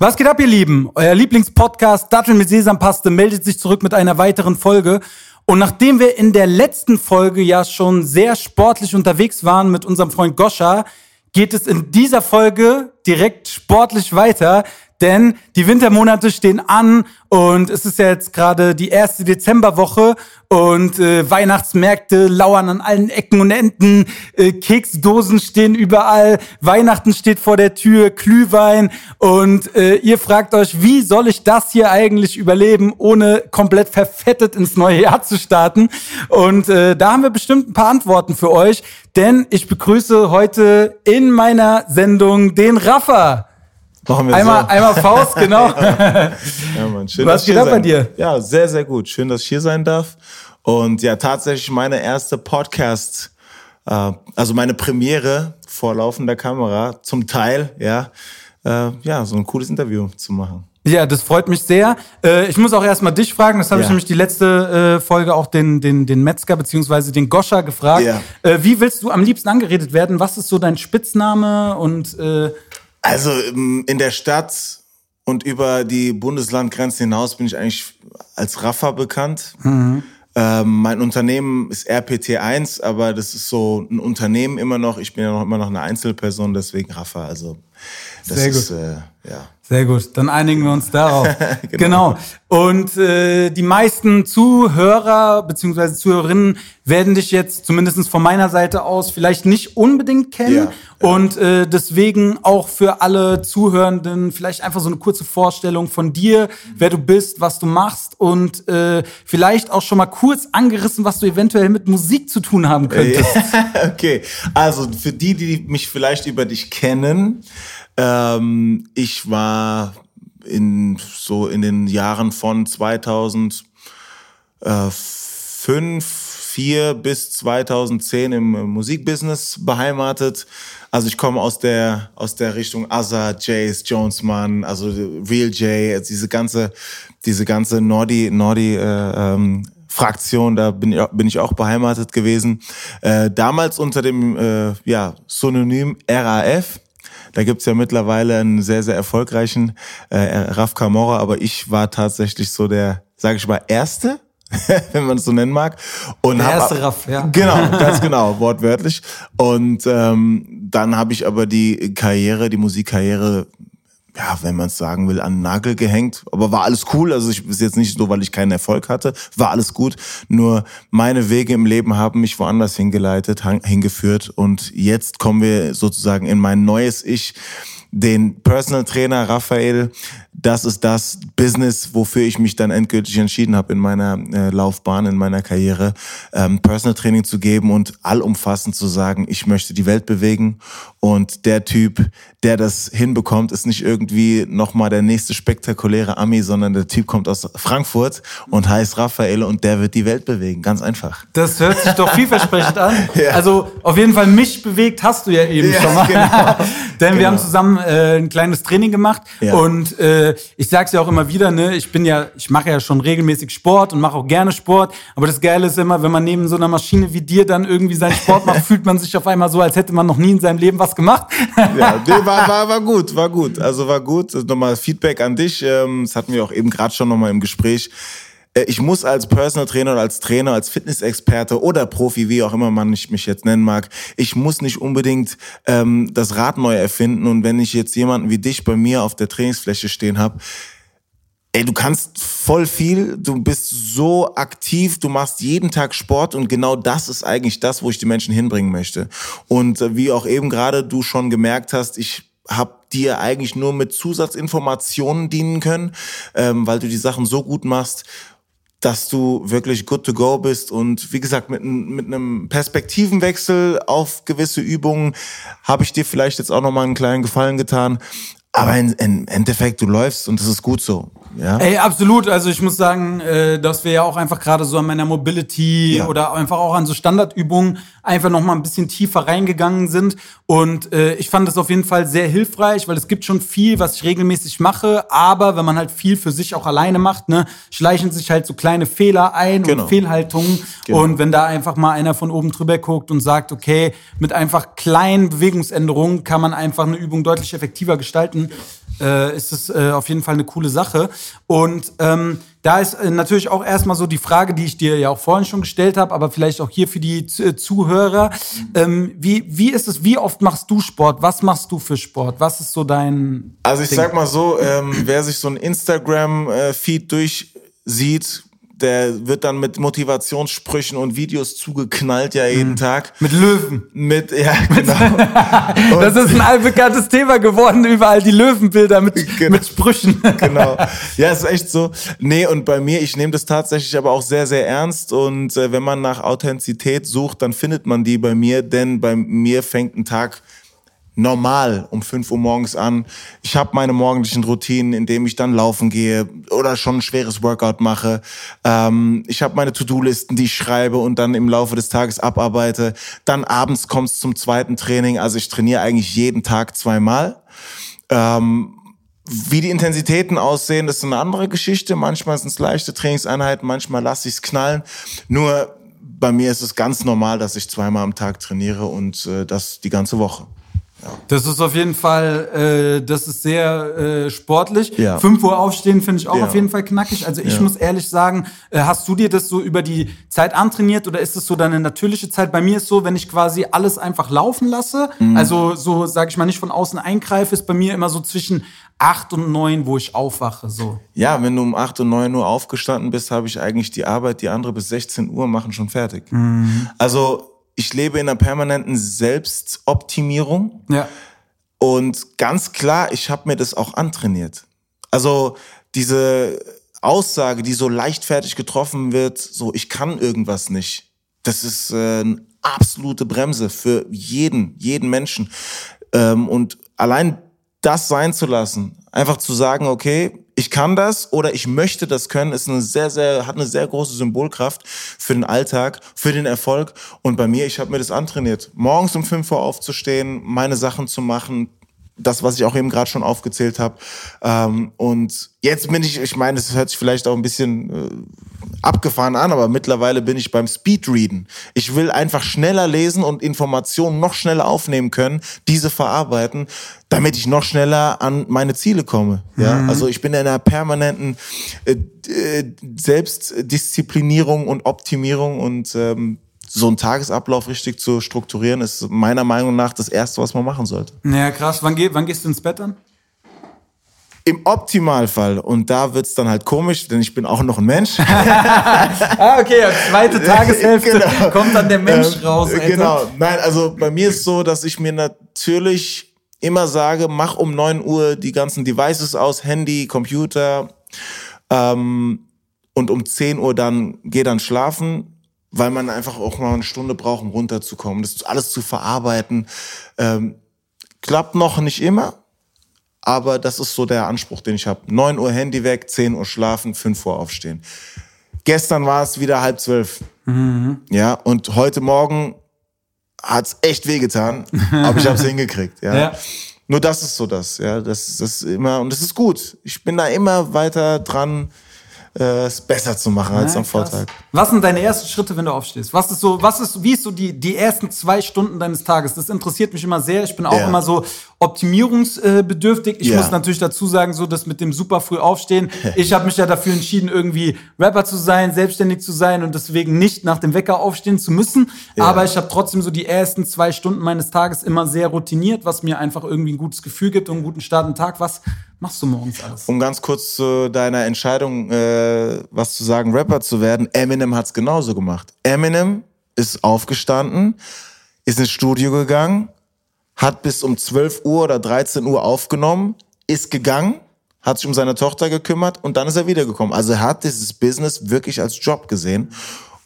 Was geht ab, ihr Lieben? Euer Lieblingspodcast Dattel mit Sesampaste meldet sich zurück mit einer weiteren Folge. Und nachdem wir in der letzten Folge ja schon sehr sportlich unterwegs waren mit unserem Freund Goscha, geht es in dieser Folge direkt sportlich weiter denn die Wintermonate stehen an und es ist ja jetzt gerade die erste Dezemberwoche und äh, Weihnachtsmärkte lauern an allen Ecken und Enden, äh, Keksdosen stehen überall, Weihnachten steht vor der Tür, Glühwein und äh, ihr fragt euch, wie soll ich das hier eigentlich überleben, ohne komplett verfettet ins neue Jahr zu starten? Und äh, da haben wir bestimmt ein paar Antworten für euch, denn ich begrüße heute in meiner Sendung den Raffa. Machen wir einmal, so. einmal Faust, genau. ja, Mann. Schön, Was geht ab bei dir? Ja, sehr, sehr gut. Schön, dass ich hier sein darf. Und ja, tatsächlich meine erste Podcast, äh, also meine Premiere vor laufender Kamera, zum Teil, ja, äh, ja, so ein cooles Interview zu machen. Ja, das freut mich sehr. Äh, ich muss auch erstmal dich fragen, das habe ja. ich nämlich die letzte äh, Folge auch den, den, den Metzger bzw. den Goscha gefragt. Ja. Äh, wie willst du am liebsten angeredet werden? Was ist so dein Spitzname und äh, also ähm, in der Stadt und über die Bundeslandgrenzen hinaus bin ich eigentlich als Raffa bekannt. Mhm. Ähm, mein Unternehmen ist RPT1, aber das ist so ein Unternehmen immer noch. Ich bin ja noch immer noch eine Einzelperson, deswegen Raffa. Also das Sehr ist. Äh, ja. Sehr gut, dann einigen wir uns darauf. genau. genau. Und äh, die meisten Zuhörer bzw. Zuhörerinnen werden dich jetzt zumindest von meiner Seite aus vielleicht nicht unbedingt kennen. Ja. Und äh, deswegen auch für alle Zuhörenden vielleicht einfach so eine kurze Vorstellung von dir, wer du bist, was du machst und äh, vielleicht auch schon mal kurz angerissen, was du eventuell mit Musik zu tun haben könntest. okay, also für die, die mich vielleicht über dich kennen, ähm, ich war in so in den Jahren von 2005, 4 bis 2010 im Musikbusiness beheimatet. Also ich komme aus der aus der Richtung Asa, Jace, Jonesman, also Real J, diese ganze diese ganze Nordi Nordi äh, ähm, Fraktion, da bin ich, bin ich auch beheimatet gewesen. Äh, damals unter dem äh, ja, Synonym RAF. Da gibt's ja mittlerweile einen sehr, sehr erfolgreichen äh, Raf Kamora, aber ich war tatsächlich so der, sage ich mal, Erste, wenn man es so nennen mag. Und der erste Raff, ja. Genau, ganz genau, wortwörtlich. Und ähm, dann habe ich aber die Karriere, die Musikkarriere ja, wenn man es sagen will, an den Nagel gehängt. Aber war alles cool. Also ich ist jetzt nicht so, weil ich keinen Erfolg hatte. War alles gut. Nur meine Wege im Leben haben mich woanders hingeleitet, hingeführt. Und jetzt kommen wir sozusagen in mein neues Ich den Personal Trainer Raphael, das ist das Business, wofür ich mich dann endgültig entschieden habe in meiner äh, Laufbahn, in meiner Karriere, ähm, Personal Training zu geben und allumfassend zu sagen, ich möchte die Welt bewegen und der Typ, der das hinbekommt, ist nicht irgendwie nochmal der nächste spektakuläre Ami, sondern der Typ kommt aus Frankfurt und heißt Raphael und der wird die Welt bewegen. Ganz einfach. Das hört sich doch vielversprechend an. ja. Also auf jeden Fall mich bewegt hast du ja eben ja, schon mal. Genau. Denn genau. wir haben zusammen äh, ein kleines Training gemacht ja. und äh, ich sag's ja auch immer wieder, ne, ich bin ja, ich mache ja schon regelmäßig Sport und mache auch gerne Sport, aber das Geile ist immer, wenn man neben so einer Maschine wie dir dann irgendwie seinen Sport macht, fühlt man sich auf einmal so, als hätte man noch nie in seinem Leben was gemacht. ja, nee, war, war, war gut, war gut, also war gut. Nochmal Feedback an dich, ähm, das hatten wir auch eben gerade schon nochmal im Gespräch äh, ich muss als Personal Trainer oder als Trainer, als Fitnessexperte oder Profi, wie auch immer man mich jetzt nennen mag, ich muss nicht unbedingt ähm, das Rad neu erfinden. Und wenn ich jetzt jemanden wie dich bei mir auf der Trainingsfläche stehen habe, Ey, du kannst voll viel, du bist so aktiv, du machst jeden Tag Sport und genau das ist eigentlich das, wo ich die Menschen hinbringen möchte. Und äh, wie auch eben gerade du schon gemerkt hast, ich habe dir eigentlich nur mit Zusatzinformationen dienen können, ähm, weil du die Sachen so gut machst dass du wirklich good to go bist und wie gesagt mit, mit einem Perspektivenwechsel auf gewisse Übungen habe ich dir vielleicht jetzt auch noch mal einen kleinen Gefallen getan, aber im Endeffekt du läufst und das ist gut so. Ja. Ey, absolut. Also ich muss sagen, äh, dass wir ja auch einfach gerade so an meiner Mobility ja. oder einfach auch an so Standardübungen einfach noch mal ein bisschen tiefer reingegangen sind. Und äh, ich fand das auf jeden Fall sehr hilfreich, weil es gibt schon viel, was ich regelmäßig mache. Aber wenn man halt viel für sich auch alleine macht, ne, schleichen sich halt so kleine Fehler ein genau. und Fehlhaltungen. Genau. Und wenn da einfach mal einer von oben drüber guckt und sagt, okay, mit einfach kleinen Bewegungsänderungen kann man einfach eine Übung deutlich effektiver gestalten, äh, ist es äh, auf jeden Fall eine coole Sache. Und ähm, da ist äh, natürlich auch erstmal so die Frage, die ich dir ja auch vorhin schon gestellt habe, aber vielleicht auch hier für die äh, Zuhörer. Ähm, wie, wie ist es, wie oft machst du Sport? Was machst du für Sport? Was ist so dein. Also ich Ding? sag mal so, ähm, wer sich so ein Instagram-Feed äh, durchsieht, der wird dann mit Motivationssprüchen und Videos zugeknallt ja jeden mhm. Tag. Mit Löwen. Mit, ja, genau. das ist ein allbekanntes Thema geworden, überall die Löwenbilder mit, genau. mit Sprüchen. genau. Ja, ist echt so. Nee, und bei mir, ich nehme das tatsächlich aber auch sehr, sehr ernst. Und äh, wenn man nach Authentizität sucht, dann findet man die bei mir, denn bei mir fängt ein Tag normal um 5 Uhr morgens an. Ich habe meine morgendlichen Routinen, indem ich dann laufen gehe oder schon ein schweres Workout mache. Ähm, ich habe meine To-Do-Listen, die ich schreibe und dann im Laufe des Tages abarbeite. Dann abends kommt es zum zweiten Training. Also ich trainiere eigentlich jeden Tag zweimal. Ähm, wie die Intensitäten aussehen, das ist eine andere Geschichte. Manchmal sind es leichte Trainingseinheiten, manchmal lasse ich es knallen. Nur bei mir ist es ganz normal, dass ich zweimal am Tag trainiere und äh, das die ganze Woche. Das ist auf jeden Fall, äh, das ist sehr äh, sportlich. Ja. 5 Uhr aufstehen finde ich auch ja. auf jeden Fall knackig. Also ich ja. muss ehrlich sagen, äh, hast du dir das so über die Zeit antrainiert oder ist es so deine natürliche Zeit? Bei mir ist so, wenn ich quasi alles einfach laufen lasse, mhm. also so, sage ich mal, nicht von außen eingreife, ist bei mir immer so zwischen 8 und 9, wo ich aufwache. So. Ja, wenn du um 8 und 9 Uhr aufgestanden bist, habe ich eigentlich die Arbeit, die andere bis 16 Uhr machen, schon fertig. Mhm. Also ich lebe in einer permanenten Selbstoptimierung. Ja. Und ganz klar, ich habe mir das auch antrainiert. Also diese Aussage, die so leichtfertig getroffen wird, so ich kann irgendwas nicht, das ist äh, eine absolute Bremse für jeden, jeden Menschen. Ähm, und allein das sein zu lassen, einfach zu sagen, okay, ich kann das oder ich möchte das können, ist eine sehr, sehr, hat eine sehr große Symbolkraft für den Alltag, für den Erfolg. Und bei mir, ich habe mir das antrainiert. Morgens um 5 Uhr aufzustehen, meine Sachen zu machen, das, was ich auch eben gerade schon aufgezählt habe. Ähm, und jetzt bin ich, ich meine, das hört sich vielleicht auch ein bisschen äh, abgefahren an, aber mittlerweile bin ich beim Speedreaden. Ich will einfach schneller lesen und Informationen noch schneller aufnehmen können, diese verarbeiten, damit ich noch schneller an meine Ziele komme. Ja, mhm. also ich bin in einer permanenten äh, äh, Selbstdisziplinierung und Optimierung und ähm, so einen Tagesablauf richtig zu strukturieren, ist meiner Meinung nach das Erste, was man machen sollte. Ja, krass. Wann, geh, wann gehst du ins Bett dann? Im Optimalfall, und da wird's dann halt komisch, denn ich bin auch noch ein Mensch. ah, okay, zweite Tageshälfte genau. kommt dann der Mensch ähm, raus. Alter. Genau, nein, also bei mir ist so, dass ich mir natürlich immer sage, mach um neun Uhr die ganzen Devices aus, Handy, Computer, ähm, und um zehn Uhr dann geh dann schlafen weil man einfach auch mal eine Stunde braucht, um runterzukommen, das alles zu verarbeiten. Ähm, klappt noch nicht immer, aber das ist so der Anspruch, den ich habe. 9 Uhr Handy weg, 10 Uhr schlafen, 5 Uhr aufstehen. Gestern war es wieder halb zwölf. Mhm. Ja, und heute Morgen hat's echt wehgetan, aber ich habe es hingekriegt. Ja. ja. Nur das ist so das, ja, das, das ist immer und das ist gut. Ich bin da immer weiter dran, äh, es besser zu machen als ja, am Vortag. Was sind deine ersten Schritte, wenn du aufstehst? Was ist so, was ist, wie ist so die, die ersten zwei Stunden deines Tages? Das interessiert mich immer sehr. Ich bin auch ja. immer so optimierungsbedürftig. Ich ja. muss natürlich dazu sagen, so das mit dem super früh aufstehen. Ich habe mich ja dafür entschieden, irgendwie Rapper zu sein, selbstständig zu sein und deswegen nicht nach dem Wecker aufstehen zu müssen. Aber ich habe trotzdem so die ersten zwei Stunden meines Tages immer sehr routiniert, was mir einfach irgendwie ein gutes Gefühl gibt und einen guten Start im Tag. Was machst du morgens alles? Um ganz kurz zu deiner Entscheidung, äh, was zu sagen, Rapper zu werden. Eminem hat's genauso gemacht. Eminem ist aufgestanden, ist ins Studio gegangen, hat bis um 12 Uhr oder 13 Uhr aufgenommen, ist gegangen, hat sich um seine Tochter gekümmert und dann ist er wiedergekommen. Also er hat dieses Business wirklich als Job gesehen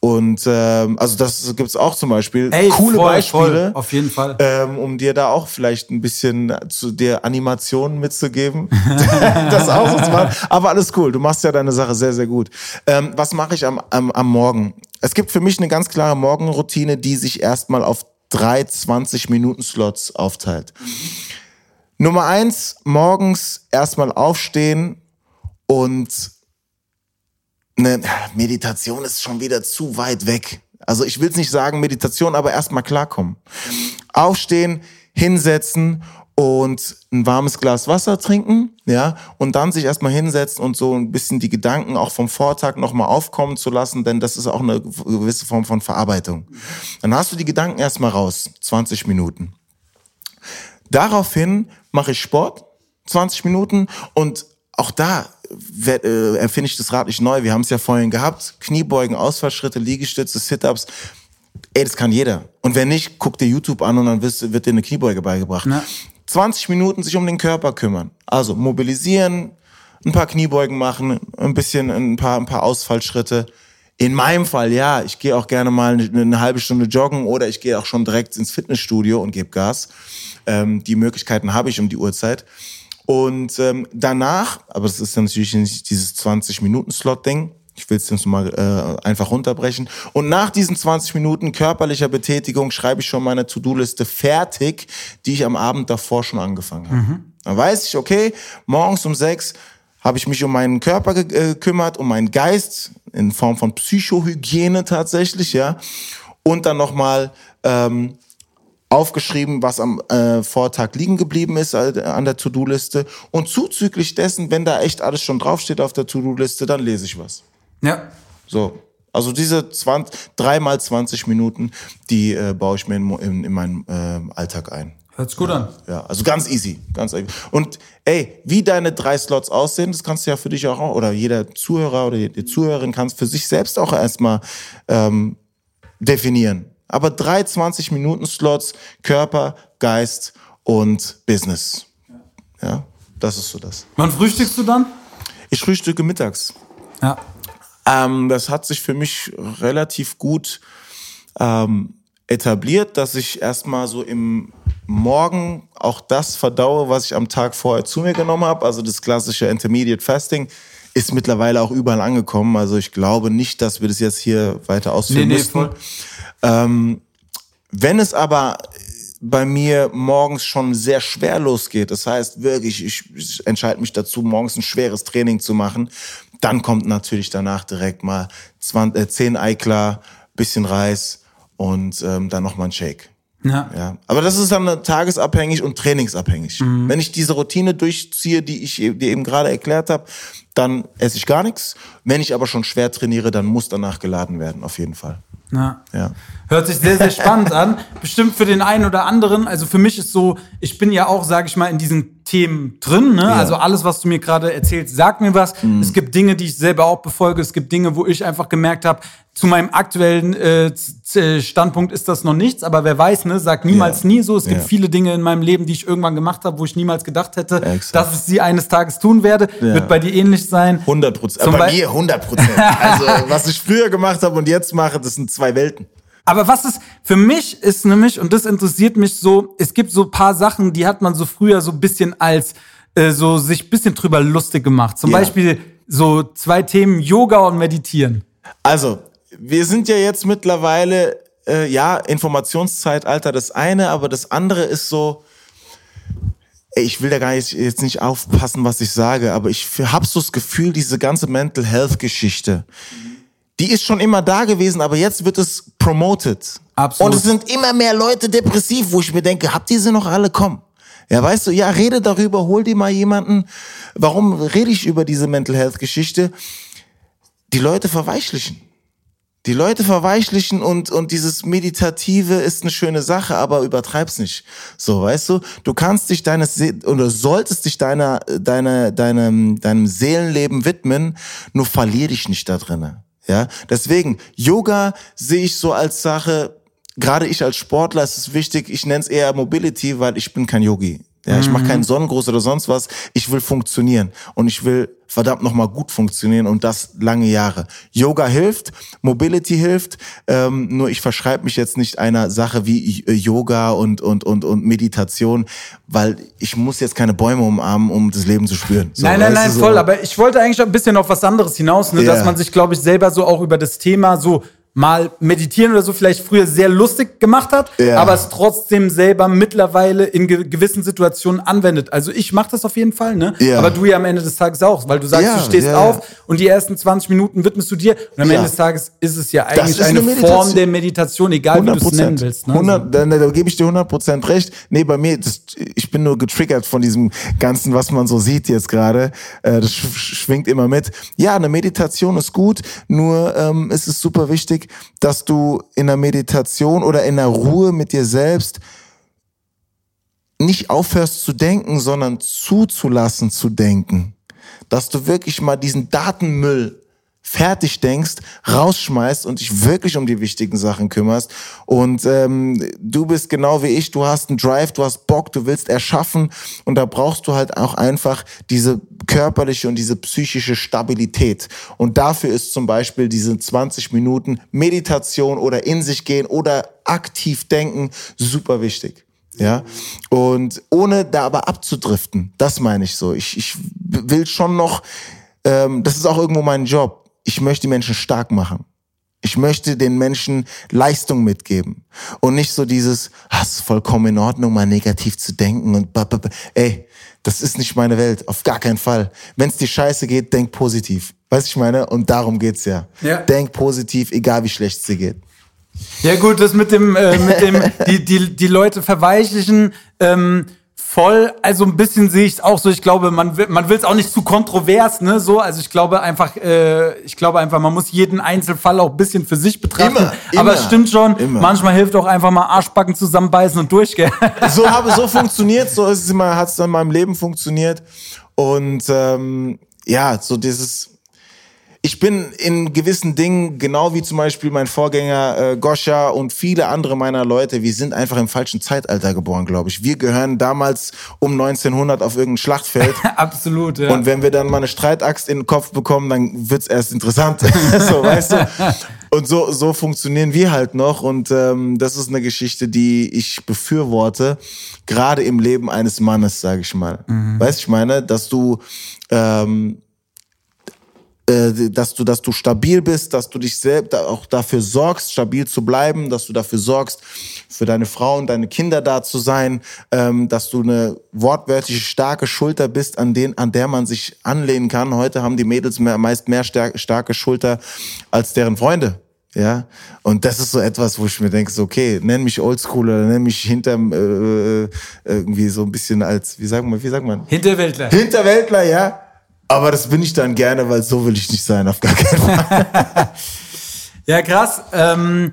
und ähm, also das gibt's auch zum Beispiel. Ey, Coole voll, Beispiele. Voll, auf jeden Fall. Ähm, um dir da auch vielleicht ein bisschen zu der Animationen mitzugeben. das auch so zu machen. Aber alles cool. Du machst ja deine Sache sehr, sehr gut. Ähm, was mache ich am, am, am Morgen? Es gibt für mich eine ganz klare Morgenroutine, die sich erstmal auf drei 20-Minuten-Slots aufteilt. Nummer eins, morgens erstmal aufstehen und eine Meditation ist schon wieder zu weit weg. Also ich will es nicht sagen Meditation, aber erstmal klarkommen. Aufstehen, hinsetzen und ein warmes Glas Wasser trinken, ja, und dann sich erstmal hinsetzen und so ein bisschen die Gedanken auch vom Vortag nochmal aufkommen zu lassen, denn das ist auch eine gewisse Form von Verarbeitung. Dann hast du die Gedanken erstmal raus, 20 Minuten. Daraufhin mache ich Sport, 20 Minuten und auch da äh, empfinde ich das Rad nicht neu. Wir haben es ja vorhin gehabt. Kniebeugen, Ausfallschritte, Liegestütze, Sit-Ups. Ey, das kann jeder. Und wenn nicht, guck dir YouTube an und dann wird dir eine Kniebeuge beigebracht. Na. 20 Minuten sich um den Körper kümmern. Also mobilisieren, ein paar Kniebeugen machen, ein bisschen ein paar, ein paar Ausfallschritte. In meinem Fall, ja, ich gehe auch gerne mal eine, eine, halbe Stunde joggen oder ich gehe auch schon direkt ins Fitnessstudio und gebe Gas. Ähm, die Möglichkeiten habe ich um die Uhrzeit. Und ähm, danach, aber das ist natürlich nicht dieses 20-Minuten-Slot-Ding, ich will es jetzt mal äh, einfach runterbrechen. Und nach diesen 20 Minuten körperlicher Betätigung schreibe ich schon meine To-Do-Liste fertig, die ich am Abend davor schon angefangen habe. Mhm. Dann weiß ich, okay, morgens um sechs habe ich mich um meinen Körper äh, gekümmert, um meinen Geist in Form von Psychohygiene tatsächlich, ja. Und dann nochmal ähm, aufgeschrieben, was am äh, Vortag liegen geblieben ist äh, an der To-Do-Liste. Und zuzüglich dessen, wenn da echt alles schon draufsteht auf der To-Do-Liste, dann lese ich was. Ja. So. Also diese 20, drei mal 20 Minuten, die äh, baue ich mir in, in, in meinen äh, Alltag ein. Hört sich gut ja, an. Ja, also ganz easy, ganz easy. Und ey, wie deine drei Slots aussehen, das kannst du ja für dich auch, oder jeder Zuhörer oder die Zuhörerin kann es für sich selbst auch erstmal ähm, definieren. Aber drei 20 Minuten Slots, Körper, Geist und Business. Ja, das ist so das. Wann frühstückst du dann? Ich frühstücke mittags. Ja. Ähm, das hat sich für mich relativ gut ähm, etabliert, dass ich erstmal so im Morgen auch das verdaue, was ich am Tag vorher zu mir genommen habe. Also das klassische Intermediate Fasting ist mittlerweile auch überall angekommen. Also ich glaube nicht, dass wir das jetzt hier weiter ausführen nee, nee, müssen. Ähm, wenn es aber bei mir morgens schon sehr schwer losgeht, das heißt wirklich, ich entscheide mich dazu, morgens ein schweres Training zu machen, dann kommt natürlich danach direkt mal 20, äh, 10 Eiklar, bisschen Reis und ähm, dann nochmal ein Shake. Ja. ja. Aber das ist dann tagesabhängig und trainingsabhängig. Mhm. Wenn ich diese Routine durchziehe, die ich dir eben gerade erklärt habe, dann esse ich gar nichts. Wenn ich aber schon schwer trainiere, dann muss danach geladen werden, auf jeden Fall. Ja. ja. Hört sich sehr, sehr spannend an. Bestimmt für den einen oder anderen. Also für mich ist so, ich bin ja auch, sage ich mal, in diesen Themen drin. Ne? Ja. Also alles, was du mir gerade erzählst, sagt mir was. Mhm. Es gibt Dinge, die ich selber auch befolge. Es gibt Dinge, wo ich einfach gemerkt habe, zu meinem aktuellen äh, Standpunkt ist das noch nichts, aber wer weiß, ne, sagt niemals ja. nie so. Es gibt ja. viele Dinge in meinem Leben, die ich irgendwann gemacht habe, wo ich niemals gedacht hätte, Exakt. dass ich sie eines Tages tun werde. Wird bei dir ähnlich sein. 100 Prozent. Bei mir 100 Prozent. also was ich früher gemacht habe und jetzt mache, das sind zwei Welten. Aber was ist, für mich ist nämlich, und das interessiert mich so, es gibt so paar Sachen, die hat man so früher so ein bisschen als, äh, so sich ein bisschen drüber lustig gemacht. Zum Beispiel so zwei Themen, Yoga und Meditieren. Also, wir sind ja jetzt mittlerweile, äh, ja, Informationszeitalter das eine, aber das andere ist so, ich will da gar nicht, jetzt nicht aufpassen, was ich sage, aber ich habe so das Gefühl, diese ganze Mental Health Geschichte, die ist schon immer da gewesen, aber jetzt wird es promoted. Absolut. Und es sind immer mehr Leute depressiv, wo ich mir denke, habt ihr sie noch alle? Komm. Ja, weißt du, ja, rede darüber, hol dir mal jemanden. Warum rede ich über diese Mental Health Geschichte? Die Leute verweichlichen. Die Leute verweichlichen und, und dieses Meditative ist eine schöne Sache, aber übertreib's nicht. So, weißt du, du kannst dich deines, oder solltest dich deiner, deiner, deinem, deinem Seelenleben widmen, nur verlier dich nicht da drinnen. Ja, deswegen, Yoga sehe ich so als Sache, gerade ich als Sportler ist es wichtig, ich nenne es eher Mobility, weil ich bin kein Yogi. Ja, ich mache mhm. keinen Sonnengruß oder sonst was. Ich will funktionieren und ich will verdammt nochmal gut funktionieren und das lange Jahre. Yoga hilft, Mobility hilft, ähm, nur ich verschreibe mich jetzt nicht einer Sache wie äh, Yoga und, und, und, und Meditation, weil ich muss jetzt keine Bäume umarmen, um das Leben zu spüren. So, nein, nein, nein, so? voll, aber ich wollte eigentlich ein bisschen auf was anderes hinaus, ne, yeah. dass man sich, glaube ich, selber so auch über das Thema so mal meditieren oder so vielleicht früher sehr lustig gemacht hat, ja. aber es trotzdem selber mittlerweile in ge gewissen Situationen anwendet. Also ich mache das auf jeden Fall, ne? Ja. Aber du ja am Ende des Tages auch, weil du sagst, ja, du stehst auf und die ersten 20 Minuten widmest du dir und am Ende des Tages ist es ja eigentlich eine, eine Form der Meditation, egal wie du es nennen willst. Ne? 100, da, da, da gebe ich dir 100% recht. Nee, bei mir, das, ich bin nur getriggert von diesem Ganzen, was man so sieht jetzt gerade. Äh, das sch schwingt immer mit. Ja, eine Meditation ist gut, nur ähm, es ist super wichtig, dass du in der Meditation oder in der Ruhe mit dir selbst nicht aufhörst zu denken, sondern zuzulassen zu denken. Dass du wirklich mal diesen Datenmüll fertig denkst, rausschmeißt und dich wirklich um die wichtigen Sachen kümmerst. Und ähm, du bist genau wie ich, du hast einen Drive, du hast Bock, du willst erschaffen und da brauchst du halt auch einfach diese körperliche und diese psychische Stabilität. Und dafür ist zum Beispiel diese 20 Minuten Meditation oder in sich gehen oder aktiv denken super wichtig. Ja, und ohne da aber abzudriften, das meine ich so. Ich, ich will schon noch, ähm, das ist auch irgendwo mein Job. Ich möchte die Menschen stark machen. Ich möchte den Menschen Leistung mitgeben und nicht so dieses, ah, ist vollkommen in Ordnung, mal negativ zu denken und ey, das ist nicht meine Welt, auf gar keinen Fall. Wenn es dir scheiße geht, denk positiv. Weißt du, ich meine? Und darum geht's ja. ja. Denk positiv, egal wie schlecht es dir geht. Ja gut, das mit dem, äh, mit dem, die, die, die Leute verweichlichen, ähm, voll. Also ein bisschen sehe ich es auch so. Ich glaube, man will, man will es auch nicht zu kontrovers, ne? So, also ich glaube einfach, äh, ich glaube einfach, man muss jeden Einzelfall auch ein bisschen für sich betrachten. Immer, Aber es stimmt schon. Immer. Manchmal hilft auch einfach mal Arschbacken zusammenbeißen und durchgehen. So habe, so funktioniert, so ist es immer, hat es in meinem Leben funktioniert. Und ähm, ja, so dieses ich bin in gewissen Dingen, genau wie zum Beispiel mein Vorgänger äh, Goscha und viele andere meiner Leute, wir sind einfach im falschen Zeitalter geboren, glaube ich. Wir gehören damals um 1900 auf irgendein Schlachtfeld. Absolut, ja. Und wenn wir dann mal eine Streitaxt in den Kopf bekommen, dann wird's erst interessant. so, weißt du? Und so, so funktionieren wir halt noch. Und ähm, das ist eine Geschichte, die ich befürworte, gerade im Leben eines Mannes, sage ich mal. Mhm. Weißt du, ich meine, dass du ähm, äh, dass du, dass du stabil bist, dass du dich selbst auch dafür sorgst, stabil zu bleiben, dass du dafür sorgst, für deine Frau und deine Kinder da zu sein, ähm, dass du eine wortwörtliche starke Schulter bist, an den, an der man sich anlehnen kann. Heute haben die Mädels mehr, meist mehr starke Schulter als deren Freunde. Ja, und das ist so etwas, wo ich mir denke, so, okay, nenn mich Oldschool oder nenn mich hinterm äh, äh, irgendwie so ein bisschen als, wie sagen wir, wie sagt man? Hinterwäldler. Hinterwäldler, ja. Aber das bin ich dann gerne, weil so will ich nicht sein, auf gar keinen Fall. ja, krass. Ähm,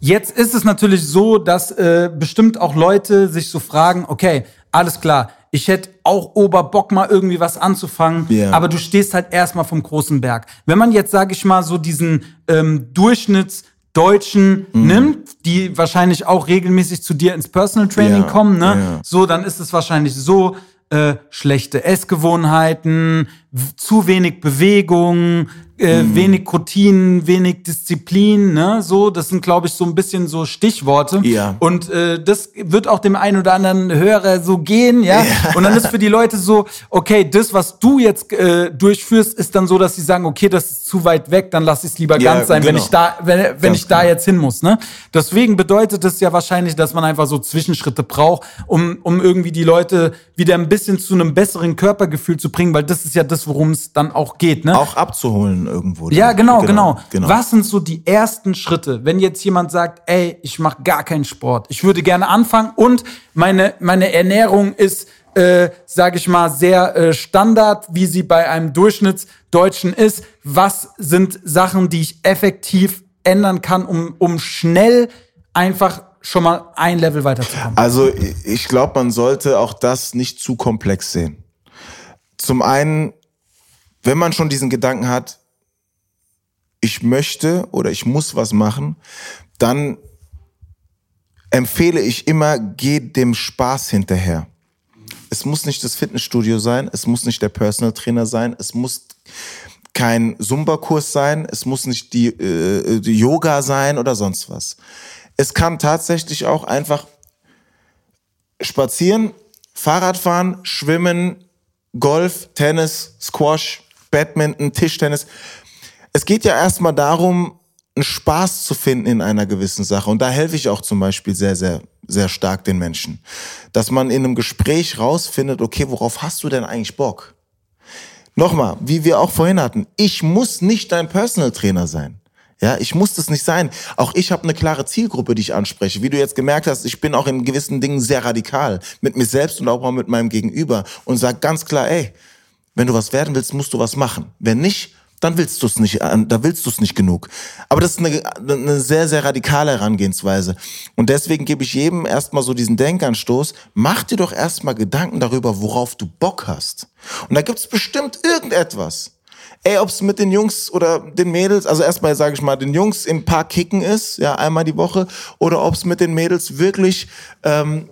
jetzt ist es natürlich so, dass äh, bestimmt auch Leute sich so fragen, okay, alles klar, ich hätte auch Oberbock mal irgendwie was anzufangen, yeah. aber du stehst halt erstmal vom großen Berg. Wenn man jetzt, sage ich mal, so diesen ähm, Durchschnitts Deutschen mhm. nimmt, die wahrscheinlich auch regelmäßig zu dir ins Personal Training ja, kommen, ne? Ja. So, dann ist es wahrscheinlich so, äh, schlechte Essgewohnheiten, zu wenig Bewegung, äh, mhm. wenig Routinen, wenig Disziplin, ne? So, das sind, glaube ich, so ein bisschen so Stichworte. Ja. Und äh, das wird auch dem einen oder anderen Hörer so gehen, ja? ja. Und dann ist für die Leute so, okay, das, was du jetzt äh, durchführst, ist dann so, dass sie sagen, okay, das ist zu weit weg, dann lass ich es lieber ja, ganz sein, genau. wenn ich da, wenn, wenn ich da genau. jetzt hin muss, ne? Deswegen bedeutet das ja wahrscheinlich, dass man einfach so Zwischenschritte braucht, um, um irgendwie die Leute wieder ein bisschen zu einem besseren Körpergefühl zu bringen, weil das ist ja das, worum es dann auch geht, ne? Auch abzuholen irgendwo. Ja, genau, genau, genau, genau. Was sind so die ersten Schritte, wenn jetzt jemand sagt, ey, ich mache gar keinen Sport, ich würde gerne anfangen und meine, meine Ernährung ist, äh, sage ich mal, sehr äh, Standard, wie sie bei einem Durchschnittsdeutschen ist. Was sind Sachen, die ich effektiv ändern kann, um, um schnell einfach schon mal ein Level weiterzukommen? Also ich glaube, man sollte auch das nicht zu komplex sehen. Zum einen, wenn man schon diesen Gedanken hat, ich möchte oder ich muss was machen, dann empfehle ich immer, geh dem Spaß hinterher. Es muss nicht das Fitnessstudio sein, es muss nicht der Personal Trainer sein, es muss kein Zumba-Kurs sein, es muss nicht die, äh, die Yoga sein oder sonst was. Es kann tatsächlich auch einfach spazieren, Fahrradfahren, schwimmen, Golf, Tennis, Squash, Badminton, Tischtennis es geht ja erstmal darum, einen Spaß zu finden in einer gewissen Sache. Und da helfe ich auch zum Beispiel sehr, sehr, sehr stark den Menschen. Dass man in einem Gespräch rausfindet, okay, worauf hast du denn eigentlich Bock? Nochmal, wie wir auch vorhin hatten, ich muss nicht dein Personal Trainer sein. Ja, ich muss das nicht sein. Auch ich habe eine klare Zielgruppe, die ich anspreche. Wie du jetzt gemerkt hast, ich bin auch in gewissen Dingen sehr radikal mit mir selbst und auch mal mit meinem Gegenüber und sag ganz klar, ey, wenn du was werden willst, musst du was machen. Wenn nicht, dann willst du es nicht, äh, da willst du es nicht genug. Aber das ist eine, eine sehr, sehr radikale Herangehensweise. Und deswegen gebe ich jedem erstmal so diesen Denkanstoß, mach dir doch erstmal Gedanken darüber, worauf du Bock hast. Und da gibt es bestimmt irgendetwas. Ey, ob es mit den Jungs oder den Mädels, also erstmal sage ich mal, den Jungs im Park kicken ist, ja, einmal die Woche, oder ob es mit den Mädels wirklich ähm,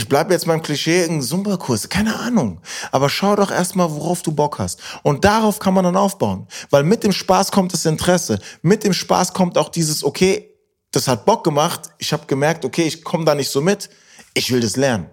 ich bleibe jetzt beim Klischee, irgendein Zumba-Kurs, keine Ahnung. Aber schau doch erstmal, worauf du Bock hast. Und darauf kann man dann aufbauen. Weil mit dem Spaß kommt das Interesse. Mit dem Spaß kommt auch dieses, okay, das hat Bock gemacht. Ich habe gemerkt, okay, ich komme da nicht so mit. Ich will das lernen.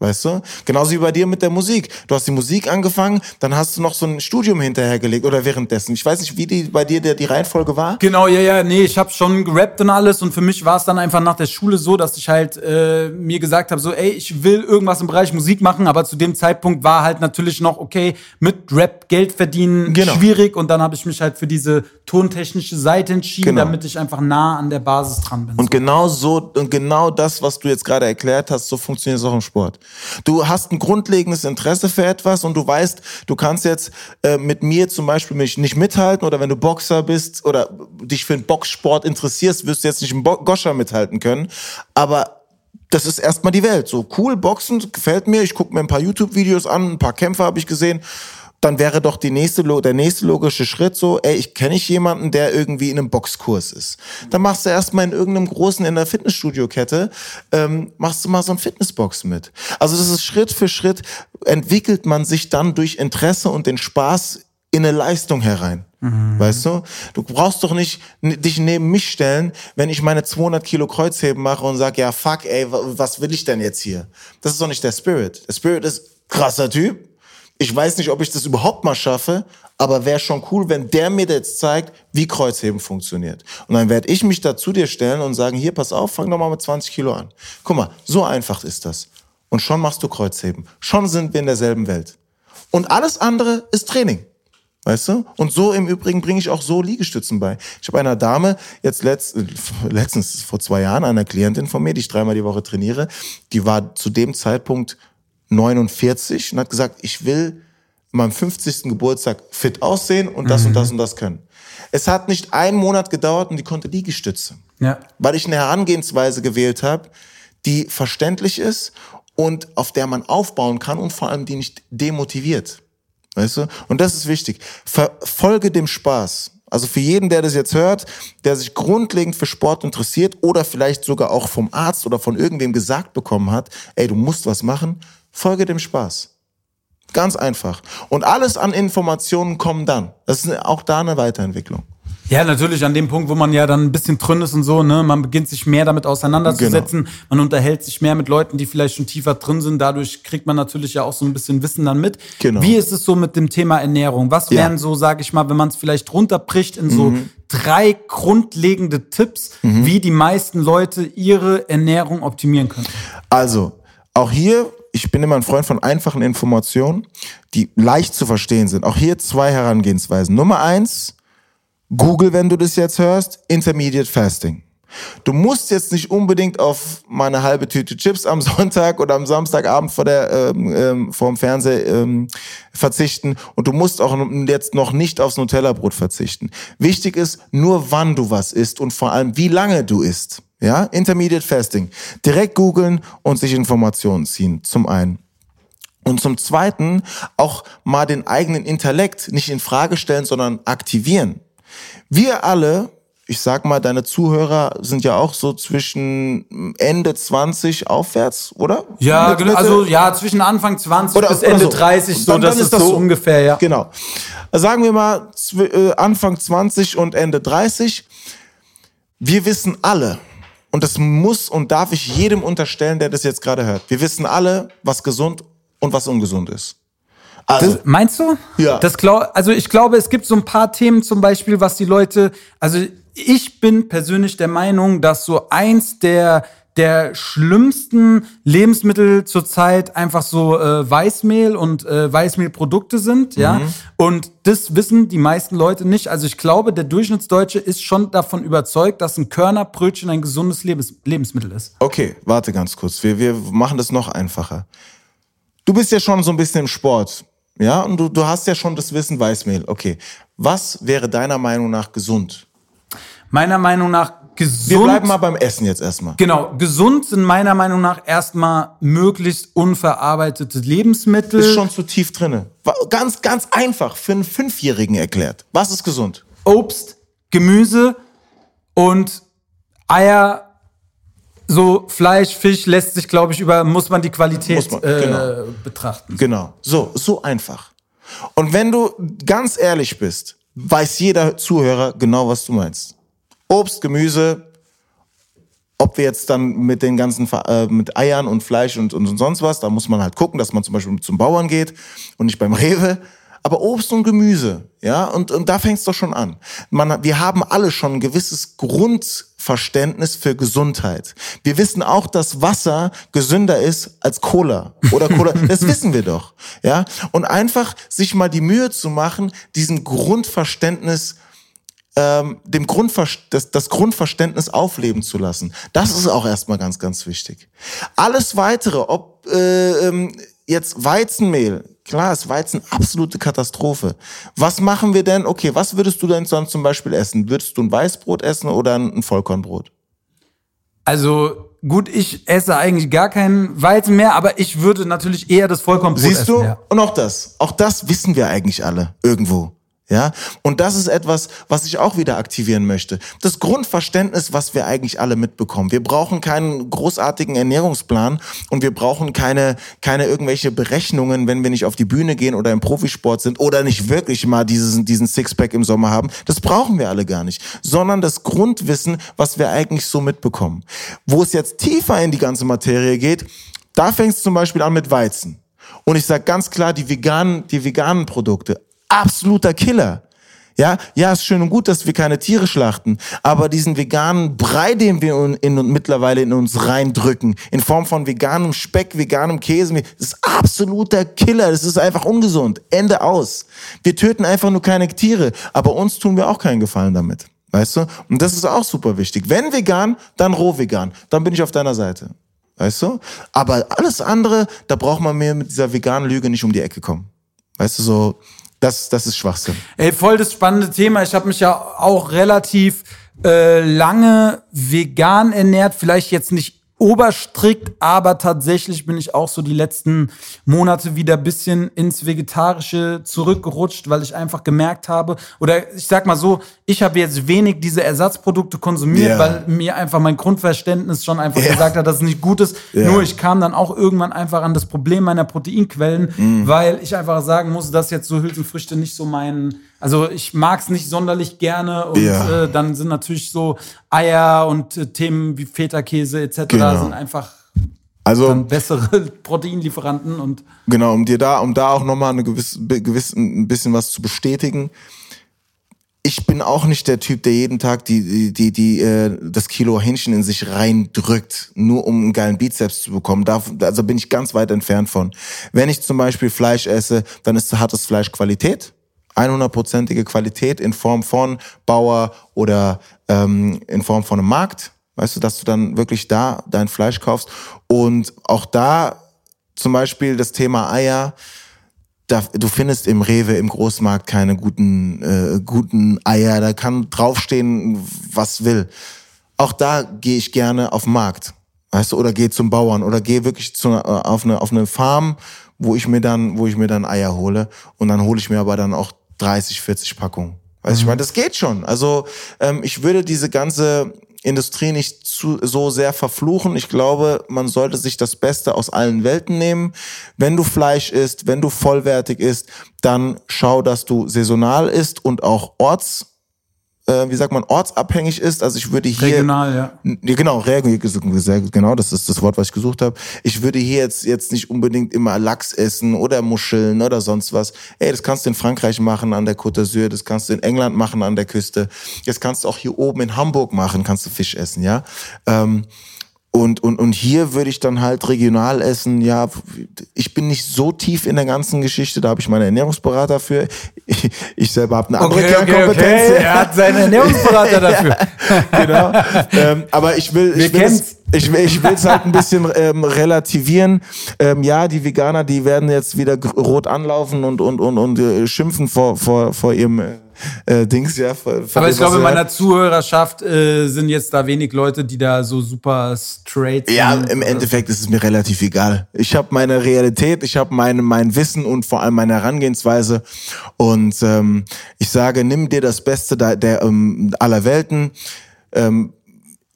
Weißt du? Genauso wie bei dir mit der Musik. Du hast die Musik angefangen, dann hast du noch so ein Studium hinterhergelegt oder währenddessen. Ich weiß nicht, wie die bei dir der, die Reihenfolge war. Genau, ja, ja, nee, ich habe schon gerappt und alles und für mich war es dann einfach nach der Schule so, dass ich halt äh, mir gesagt habe, so, ey, ich will irgendwas im Bereich Musik machen, aber zu dem Zeitpunkt war halt natürlich noch, okay, mit Rap Geld verdienen genau. schwierig und dann habe ich mich halt für diese tontechnische Seite entschieden, genau. damit ich einfach nah an der Basis dran bin. Und so. genau so, und genau das, was du jetzt gerade erklärt hast, so funktioniert es auch im Sport. Du hast ein grundlegendes Interesse für etwas und du weißt, du kannst jetzt äh, mit mir zum Beispiel mich nicht mithalten oder wenn du Boxer bist oder dich für den Boxsport interessierst, wirst du jetzt nicht im Bo Goscher mithalten können. Aber das ist erstmal die Welt. So cool, Boxen gefällt mir. Ich gucke mir ein paar YouTube-Videos an, ein paar Kämpfe habe ich gesehen dann wäre doch die nächste, der nächste logische Schritt so, ey, ich kenne ich jemanden, der irgendwie in einem Boxkurs ist. Dann machst du erstmal in irgendeinem großen, in der Fitnessstudio-Kette, ähm, machst du mal so ein Fitnessbox mit. Also das ist Schritt für Schritt, entwickelt man sich dann durch Interesse und den Spaß in eine Leistung herein. Mhm. Weißt du? Du brauchst doch nicht dich neben mich stellen, wenn ich meine 200 Kilo Kreuzheben mache und sag, ja, fuck, ey, was will ich denn jetzt hier? Das ist doch nicht der Spirit. Der Spirit ist krasser Typ, ich weiß nicht, ob ich das überhaupt mal schaffe, aber wäre schon cool, wenn der mir jetzt zeigt, wie Kreuzheben funktioniert. Und dann werde ich mich da zu dir stellen und sagen, hier, pass auf, fang doch mal mit 20 Kilo an. Guck mal, so einfach ist das. Und schon machst du Kreuzheben. Schon sind wir in derselben Welt. Und alles andere ist Training. Weißt du? Und so im Übrigen bringe ich auch so Liegestützen bei. Ich habe einer Dame jetzt letzt, letztens vor zwei Jahren, einer Klientin von mir, die ich dreimal die Woche trainiere, die war zu dem Zeitpunkt 49 und hat gesagt, ich will meinem 50. Geburtstag fit aussehen und das mhm. und das und das können. Es hat nicht einen Monat gedauert und die konnte Liegestütze. Ja. Weil ich eine Herangehensweise gewählt habe, die verständlich ist und auf der man aufbauen kann und vor allem die nicht demotiviert. Weißt du? Und das ist wichtig. Verfolge dem Spaß. Also für jeden, der das jetzt hört, der sich grundlegend für Sport interessiert oder vielleicht sogar auch vom Arzt oder von irgendwem gesagt bekommen hat, ey, du musst was machen, Folge dem Spaß. Ganz einfach. Und alles an Informationen kommen dann. Das ist auch da eine Weiterentwicklung. Ja, natürlich an dem Punkt, wo man ja dann ein bisschen drin ist und so, ne, man beginnt sich mehr damit auseinanderzusetzen, genau. man unterhält sich mehr mit Leuten, die vielleicht schon tiefer drin sind, dadurch kriegt man natürlich ja auch so ein bisschen Wissen dann mit. Genau. Wie ist es so mit dem Thema Ernährung? Was wären ja. so, sag ich mal, wenn man es vielleicht runterbricht in so mhm. drei grundlegende Tipps, mhm. wie die meisten Leute ihre Ernährung optimieren können? Also, auch hier ich bin immer ein Freund von einfachen Informationen, die leicht zu verstehen sind. Auch hier zwei Herangehensweisen. Nummer eins, Google, wenn du das jetzt hörst, Intermediate Fasting. Du musst jetzt nicht unbedingt auf meine halbe Tüte Chips am Sonntag oder am Samstagabend vor der ähm, ähm, vor dem Fernseher ähm, verzichten und du musst auch jetzt noch nicht aufs Nutella-Brot verzichten. Wichtig ist nur, wann du was isst und vor allem, wie lange du isst. Ja, Intermediate Fasting. Direkt googeln und sich Informationen ziehen, zum einen. Und zum zweiten auch mal den eigenen Intellekt nicht in Frage stellen, sondern aktivieren. Wir alle, ich sag mal, deine Zuhörer sind ja auch so zwischen Ende 20 aufwärts, oder? Ja, Mitte, also ja, zwischen Anfang 20 oder, bis Ende so. 30, so, dann, das dann ist, ist das so ungefähr, ja. Genau. Sagen wir mal äh, Anfang 20 und Ende 30. Wir wissen alle, und das muss und darf ich jedem unterstellen, der das jetzt gerade hört. Wir wissen alle, was gesund und was ungesund ist. Also, das, meinst du? Ja. Das glaub, also ich glaube, es gibt so ein paar Themen zum Beispiel, was die Leute, also ich bin persönlich der Meinung, dass so eins der der schlimmsten Lebensmittel zurzeit einfach so äh, Weißmehl und äh, Weißmehlprodukte sind, ja. Mhm. Und das wissen die meisten Leute nicht. Also ich glaube, der Durchschnittsdeutsche ist schon davon überzeugt, dass ein Körnerbrötchen ein gesundes Lebens Lebensmittel ist. Okay, warte ganz kurz. Wir, wir machen das noch einfacher. Du bist ja schon so ein bisschen im Sport, ja, und du, du hast ja schon das Wissen Weißmehl. Okay, was wäre deiner Meinung nach gesund? Meiner Meinung nach gesund. Wir bleiben mal beim Essen jetzt erstmal. Genau, gesund sind meiner Meinung nach erstmal möglichst unverarbeitete Lebensmittel. Ist schon zu tief drinne. Ganz, ganz einfach für einen Fünfjährigen erklärt. Was ist gesund? Obst, Gemüse und Eier, so Fleisch, Fisch lässt sich, glaube ich, über, muss man die Qualität man, äh, genau. betrachten. Genau. So, so einfach. Und wenn du ganz ehrlich bist, weiß jeder Zuhörer genau, was du meinst. Obst, Gemüse, ob wir jetzt dann mit den ganzen äh, mit Eiern und Fleisch und, und sonst was, da muss man halt gucken, dass man zum Beispiel zum Bauern geht und nicht beim Rewe. Aber Obst und Gemüse, ja, und, und da fängt's doch schon an. Man, wir haben alle schon ein gewisses Grundverständnis für Gesundheit. Wir wissen auch, dass Wasser gesünder ist als Cola oder Cola. Das wissen wir doch, ja. Und einfach sich mal die Mühe zu machen, diesen Grundverständnis ähm, dem Grundver das, das Grundverständnis aufleben zu lassen. Das ist auch erstmal ganz, ganz wichtig. Alles weitere, ob äh, ähm, jetzt Weizenmehl, klar ist Weizen absolute Katastrophe. Was machen wir denn? Okay, was würdest du denn sonst zum Beispiel essen? Würdest du ein Weißbrot essen oder ein Vollkornbrot? Also gut, ich esse eigentlich gar keinen Weizen mehr, aber ich würde natürlich eher das Vollkornbrot Siehst essen. du? Ja. Und auch das. Auch das wissen wir eigentlich alle irgendwo. Ja, und das ist etwas, was ich auch wieder aktivieren möchte. Das Grundverständnis, was wir eigentlich alle mitbekommen. Wir brauchen keinen großartigen Ernährungsplan und wir brauchen keine, keine irgendwelche Berechnungen, wenn wir nicht auf die Bühne gehen oder im Profisport sind oder nicht wirklich mal diesen, diesen Sixpack im Sommer haben. Das brauchen wir alle gar nicht, sondern das Grundwissen, was wir eigentlich so mitbekommen. Wo es jetzt tiefer in die ganze Materie geht, da fängt es zum Beispiel an mit Weizen. Und ich sage ganz klar, die veganen, die veganen Produkte, absoluter Killer. Ja, ja, ist schön und gut, dass wir keine Tiere schlachten, aber diesen veganen Brei, den wir in, in, mittlerweile in uns reindrücken, in Form von veganem Speck, veganem Käse, das ist absoluter Killer. Das ist einfach ungesund. Ende aus. Wir töten einfach nur keine Tiere, aber uns tun wir auch keinen Gefallen damit. Weißt du? Und das ist auch super wichtig. Wenn vegan, dann roh vegan. Dann bin ich auf deiner Seite. Weißt du? Aber alles andere, da braucht man mir mit dieser veganen Lüge nicht um die Ecke kommen. Weißt du, so, das, das ist Schwachsinn. Ey, voll das spannende Thema. Ich habe mich ja auch relativ äh, lange vegan ernährt. Vielleicht jetzt nicht oberstrikt, aber tatsächlich bin ich auch so die letzten Monate wieder ein bisschen ins Vegetarische zurückgerutscht, weil ich einfach gemerkt habe, oder ich sag mal so, ich habe jetzt wenig diese Ersatzprodukte konsumiert, Ja. weil mir einfach mein Grundverständnis schon einfach Ja. gesagt hat, dass es nicht gut ist. Ja. Nur ich kam dann auch irgendwann einfach an das Problem meiner Proteinquellen, Mhm. weil ich einfach sagen muss, dass jetzt so Hülsenfrüchte nicht so mein, also ich mag es nicht sonderlich gerne und Ja. äh, dann sind natürlich so Eier und äh, Themen wie Feta-Käse etc. Genau. sind einfach Also, bessere Proteinlieferanten und genau, um dir da, um da auch nochmal eine gewisse, be- gewiss, ein bisschen was zu bestätigen. Ich bin auch nicht der Typ, der jeden Tag die, die, die, die äh, das Kilo Hähnchen in sich reindrückt, nur um einen geilen Bizeps zu bekommen. Da, also bin ich ganz weit entfernt von. Wenn ich zum Beispiel Fleisch esse, dann ist, hat das Fleisch Qualität. 100%ige Qualität in Form von Bauer oder ähm, in Form von einem Markt. Weißt du, dass du dann wirklich da dein Fleisch kaufst. Und auch da zum Beispiel das Thema Eier. Da, du findest im Rewe, im Großmarkt keine guten, äh, guten Eier. Da kann draufstehen, was will. Auch da gehe ich gerne auf den Markt. Weißt du, oder gehe zum Bauern oder gehe wirklich zu, äh, auf, eine, auf eine Farm, wo ich mir dann, wo ich mir dann Eier hole. Und dann hole ich mir aber dann auch 30, 40 Packungen. Weißt du, ich meine, das geht schon. Also ähm, ich würde diese ganze Industrie nicht zu, so sehr verfluchen. Ich glaube, man sollte sich das Beste aus allen Welten nehmen. Wenn du Fleisch isst, wenn du vollwertig isst, dann schau, dass du saisonal isst und auch orts, äh, wie sagt man, ortsabhängig ist. Also ich würde hier regional, ja. ja, genau, gut, genau, das ist das Wort, was ich gesucht habe. Ich würde hier jetzt, jetzt nicht unbedingt immer Lachs essen oder Muscheln oder sonst was. Ey, das kannst du in Frankreich machen an der Côte d'Azur, das kannst du in England machen an der Küste. Das kannst du auch hier oben in Hamburg machen, kannst du Fisch essen, ja. Ähm, und, und, und hier würde ich dann halt regional essen. Ja, ich bin nicht so tief in der ganzen Geschichte, da habe ich meine Ernährungsberater für. Ich, ich selber habe eine andere Okay, okay, Kernkompetenz. okay. Er hat seinen Ernährungsberater dafür. genau. ähm, aber ich will, Wir ich will es, ich will, ich will es halt ein bisschen ähm, relativieren. Ähm, ja, die Veganer, die werden jetzt wieder rot anlaufen und und und und äh, schimpfen vor vor vor ihrem äh, Dings ja. Vor, vor Aber ich glaube, in meiner Zuhörerschaft äh, sind jetzt da wenig Leute, die da so super straight Ja, sind. im Endeffekt ist es mir relativ egal. Ich habe meine Realität, ich habe meine, mein Wissen und vor allem meine Herangehensweise. Und ähm, ich sage, nimm dir das Beste der, der ähm, aller Welten. Ähm,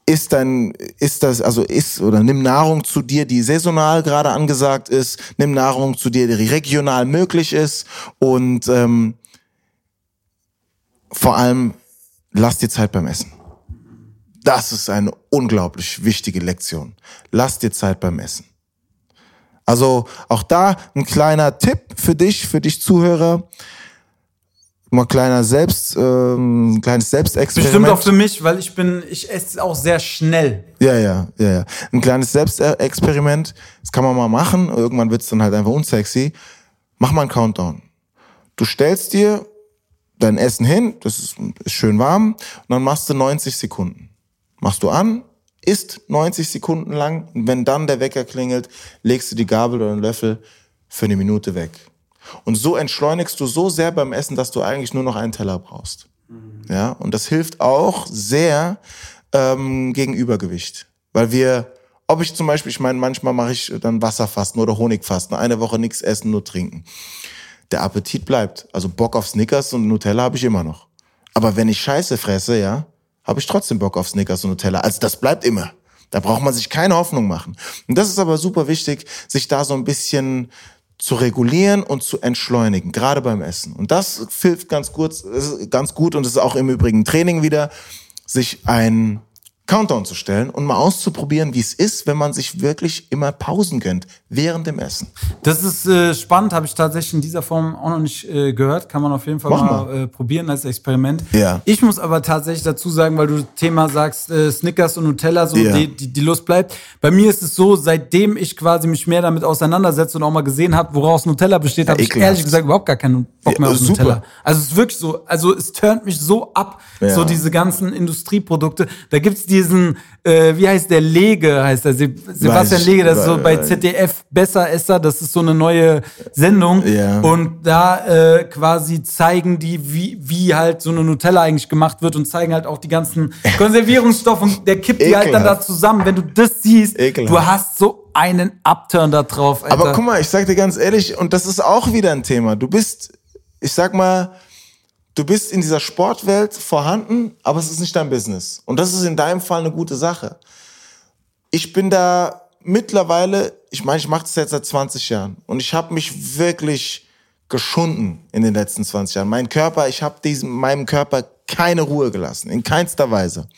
ist dann, ist das, also ist oder nimm Nahrung zu dir, die saisonal gerade angesagt ist, nimm Nahrung zu dir, die regional möglich ist und ähm, vor allem lass dir Zeit beim Essen. Das ist eine unglaublich wichtige Lektion. Lass dir Zeit beim Essen. Also auch da ein kleiner Tipp für dich, für dich Zuhörer. Mal kleiner Selbst, ähm, kleines Selbstexperiment. Bestimmt auch für mich, weil ich bin, ich esse auch sehr schnell. Ja, ja, ja, ja. Ein kleines Selbstexperiment. Das kann man mal machen. Irgendwann wird's dann halt einfach unsexy. Mach mal einen Countdown. Du stellst dir dein Essen hin, das ist, ist schön warm, und dann machst du 90 Sekunden. Machst du an, isst 90 Sekunden lang, und wenn dann der Wecker klingelt, legst du die Gabel oder den Löffel für eine Minute weg. Und so entschleunigst du so sehr beim Essen, dass du eigentlich nur noch einen Teller brauchst. Ja, und das hilft auch sehr ähm, gegen Übergewicht. Weil wir, ob ich zum Beispiel, ich meine, manchmal mache ich dann Wasserfasten oder Honigfasten, eine Woche nichts essen, nur trinken. Der Appetit bleibt. Also Bock auf Snickers und Nutella habe ich immer noch. Aber wenn ich Scheiße fresse, ja, habe ich trotzdem Bock auf Snickers und Nutella. Also das bleibt immer. Da braucht man sich keine Hoffnung machen. Und das ist aber super wichtig, sich da so ein bisschen zu regulieren und zu entschleunigen, gerade beim Essen. Und das hilft ganz gut, ganz gut und ist auch im Übrigen Training wieder, sich ein Countdown zu stellen und mal auszuprobieren, wie es ist, wenn man sich wirklich immer Pausen gönnt während dem Essen. Das ist äh, spannend, habe ich tatsächlich in dieser Form auch noch nicht äh, gehört. Kann man auf jeden Fall Mach mal, mal. Äh, probieren als Experiment. Ja. Ich muss aber tatsächlich dazu sagen, weil du Thema sagst, äh, Snickers und Nutella, so Ja. die, die, die Lust bleibt. Bei mir ist es so, seitdem ich quasi mich mehr damit auseinandersetze und auch mal gesehen habe, woraus Nutella besteht, habe ich ehrlich gesagt überhaupt gar keinen Bock Ja, mehr auf super. Nutella. Also es ist wirklich so, also es turnt mich so ab, Ja. so diese ganzen Industrieprodukte. Da gibt's diesen, äh, wie heißt der, Lege heißt Se Sebastian Lege, das ist so bei ZDF Besseresser, das ist so eine neue Sendung. Ja. Und da äh, quasi zeigen die, wie, wie halt so eine Nutella eigentlich gemacht wird und zeigen halt auch die ganzen Konservierungsstoffe und der kippt die halt dann da zusammen. Wenn du das siehst, Ekelhaft. du hast so einen Upturn da drauf, Alter. Aber guck mal, ich sag dir ganz ehrlich, und das ist auch wieder ein Thema. Du bist, ich sag mal, du bist in dieser Sportwelt vorhanden, aber es ist nicht dein Business. Und das ist in deinem Fall eine gute Sache. Ich bin da mittlerweile, ich meine, ich mache das jetzt seit 20 Jahren und ich habe mich wirklich geschunden in den letzten 20 Jahren. Mein Körper, ich habe diesem meinem Körper keine Ruhe gelassen, in keinster Weise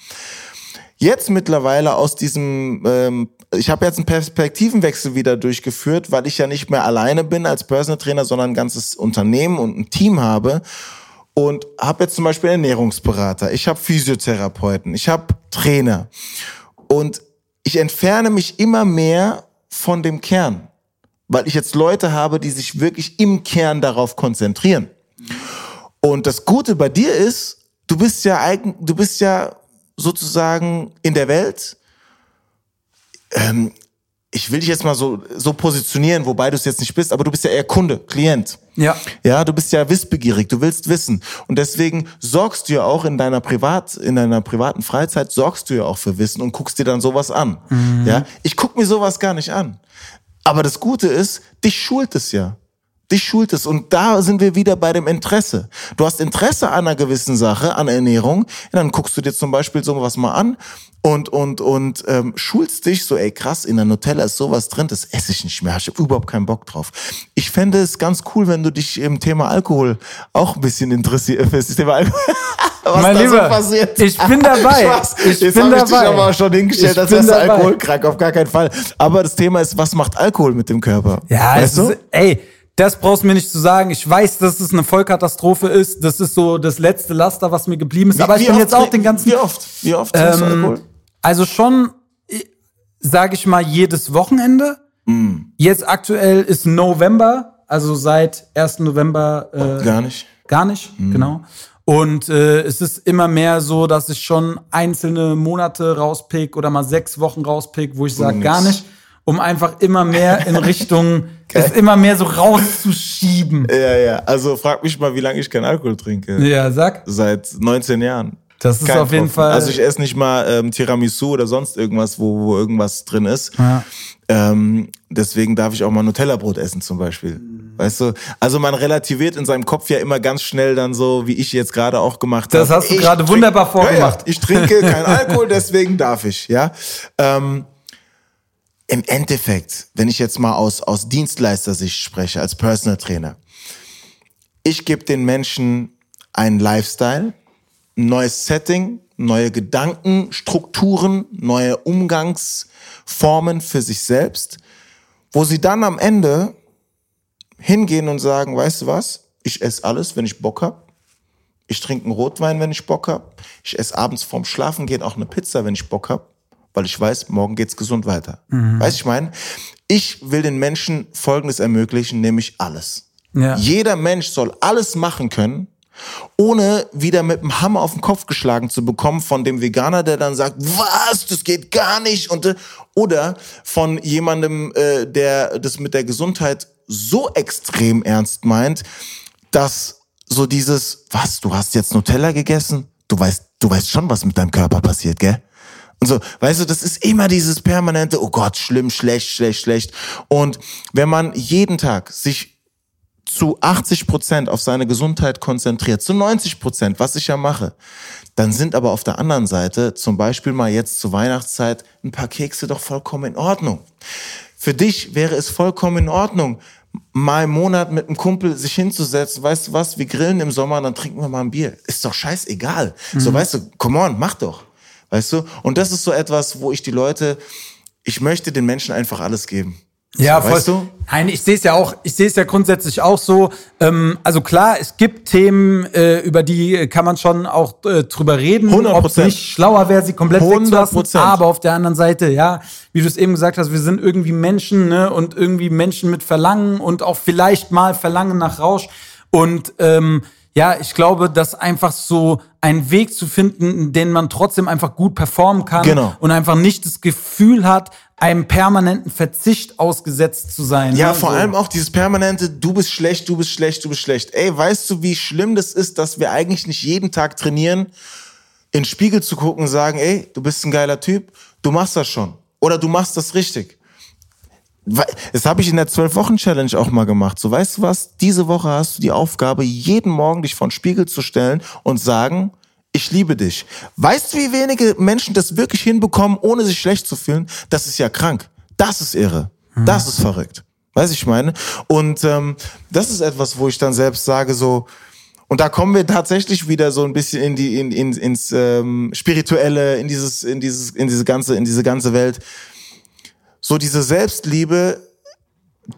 jetzt mittlerweile aus diesem, ähm, ich habe jetzt einen Perspektivenwechsel wieder durchgeführt, weil ich ja nicht mehr alleine bin als Personal Trainer, sondern ein ganzes Unternehmen und ein Team habe und habe jetzt zum Beispiel Ernährungsberater, ich habe Physiotherapeuten, ich habe Trainer und ich entferne mich immer mehr von dem Kern, weil ich jetzt Leute habe, die sich wirklich im Kern darauf konzentrieren. Und das Gute bei dir ist, du bist ja eigen, du bist ja sozusagen in der Welt. Ähm, ich will dich jetzt mal so, so positionieren, wobei du es jetzt nicht bist, aber du bist ja eher Kunde, Klient. Ja. Ja, du bist ja wissbegierig, du willst wissen. Und deswegen sorgst du ja auch in deiner Privat, in deiner privaten Freizeit, sorgst du ja auch für Wissen und guckst dir dann sowas an. Ja, ich guck mir sowas gar nicht an. Aber das Gute ist, dich schult es ja. Dich schult es. Und da sind wir wieder bei dem Interesse. Du hast Interesse an einer gewissen Sache, an Ernährung. Ja, dann guckst du dir zum Beispiel sowas mal an und, und, und ähm, schulst dich so, ey krass, in der Nutella ist sowas drin, das esse ich nicht mehr. Ich habe überhaupt keinen Bock drauf. Ich fände es ganz cool, wenn du dich im Thema Alkohol auch ein bisschen interessierst. Für das Thema Alkohol. Was Mein Lieber, so passiert. ich bin dabei. Spaß. Ich Jetzt bin habe ich dich dabei. aber auch schon hingestellt, Ich als wärst du dabei. alkoholkrank, auf gar keinen Fall. Aber das Thema ist, was macht Alkohol mit dem Körper? Ja, weißt es du? ist, ey, das brauchst du mir nicht zu sagen. Ich weiß, dass es eine Vollkatastrophe ist. Das ist so das letzte Laster, was mir geblieben ist. Aber ich bin jetzt auch den ganzen. Wie oft? Wie oft trinkst du Ähm, Alkohol? Also schon äh, sage ich mal, jedes Wochenende. Mm. Jetzt aktuell ist November, also seit 1. November. Äh, Gar nicht. Gar nicht, genau. Und äh, es ist immer mehr so, dass ich schon einzelne Monate rauspick oder mal sechs Wochen rauspick, wo ich sage, gar nicht, um einfach immer mehr in Richtung, es immer mehr so rauszuschieben. Ja, ja. Also frag mich mal, wie lange ich keinen Alkohol trinke. Ja, sag. Seit 19 Jahren. Das ist Kein auf jeden Tropfen. Fall. Also ich esse nicht mal ähm, Tiramisu oder sonst irgendwas, wo, wo irgendwas drin ist. Ja. Ähm, deswegen darf ich auch mal Nutella-Brot essen zum Beispiel. Weißt du? Also man relativiert in seinem Kopf ja immer ganz schnell dann so, wie ich jetzt gerade auch gemacht habe. Das hast du gerade wunderbar vorgemacht. Ja, ja, ich trinke keinen Alkohol, deswegen darf ich. Ja. Ähm, Im Endeffekt, wenn ich jetzt mal aus, aus Dienstleistersicht spreche, als Personal Trainer, ich gebe den Menschen einen Lifestyle, ein neues Setting, neue Gedanken, Strukturen, neue Umgangsformen für sich selbst, wo sie dann am Ende hingehen und sagen, weißt du was, ich esse alles, wenn ich Bock hab. Ich trinke einen Rotwein, wenn ich Bock hab. Ich esse abends vorm Schlafengehen auch eine Pizza, wenn ich Bock hab, weil ich weiß, morgen geht's gesund weiter. Weißt du, ich meine, ich will den Menschen Folgendes ermöglichen, nämlich alles. Ja. Jeder Mensch soll alles machen können, ohne wieder mit dem Hammer auf den Kopf geschlagen zu bekommen von dem Veganer, der dann sagt, was, das geht gar nicht. Und, oder von jemandem, äh, der das mit der Gesundheit so extrem ernst meint, dass so dieses, was, du hast jetzt Nutella gegessen? Du weißt, du weißt schon, was mit deinem Körper passiert, gell? Und so, weißt du, das ist immer dieses permanente, oh Gott, schlimm, schlecht, schlecht, schlecht. Und wenn man jeden Tag sich zu 80 Prozent auf seine Gesundheit konzentriert, zu 90 Prozent, was ich ja mache, dann sind aber auf der anderen Seite, zum Beispiel mal jetzt zur Weihnachtszeit, ein paar Kekse doch vollkommen in Ordnung. Für dich wäre es vollkommen in Ordnung, mal im Monat mit einem Kumpel sich hinzusetzen, weißt du was, wir grillen im Sommer, dann trinken wir mal ein Bier. Ist doch scheißegal. So, weißt du, come on, mach doch. Weißt du? Und das ist so etwas, wo ich die Leute, ich möchte den Menschen einfach alles geben. Ja, so, voll. Weißt du? Nein, ich sehe es ja auch, ich sehe es ja grundsätzlich auch so. Ähm, also klar, es gibt Themen, äh, über die kann man schon auch äh, drüber reden, 100%. ob es nicht schlauer wäre, sie komplett 100%. wegzulassen. Aber auf der anderen Seite, ja, wie du es eben gesagt hast, wir sind irgendwie Menschen, ne, und irgendwie Menschen mit Verlangen und auch vielleicht mal Verlangen nach Rausch. Und ähm, ja, ich glaube, dass einfach so einen Weg zu finden, den man trotzdem einfach gut performen kann Genau. und einfach nicht das Gefühl hat, einem permanenten Verzicht ausgesetzt zu sein. Ja, ne? vor so. allem auch dieses permanente, du bist schlecht, du bist schlecht, du bist schlecht. Ey, weißt du, wie schlimm das ist, dass wir eigentlich nicht jeden Tag trainieren, in den Spiegel zu gucken und sagen, ey, du bist ein geiler Typ, du machst das schon. Oder du machst das richtig. Das habe ich in der 12-Wochen-Challenge auch mal gemacht. So, weißt du was? Diese Woche hast du die Aufgabe, jeden Morgen dich vor den Spiegel zu stellen und sagen, ich liebe dich. Weißt du, wie wenige Menschen das wirklich hinbekommen, ohne sich schlecht zu fühlen? Das ist ja krank. Das ist irre. Das ist verrückt. Weiß ich meine? Und ähm, das ist etwas, wo ich dann selbst sage so, und da kommen wir tatsächlich wieder so ein bisschen in die in, in, ins ähm, spirituelle, in dieses in dieses in diese ganze in diese ganze Welt. So diese Selbstliebe,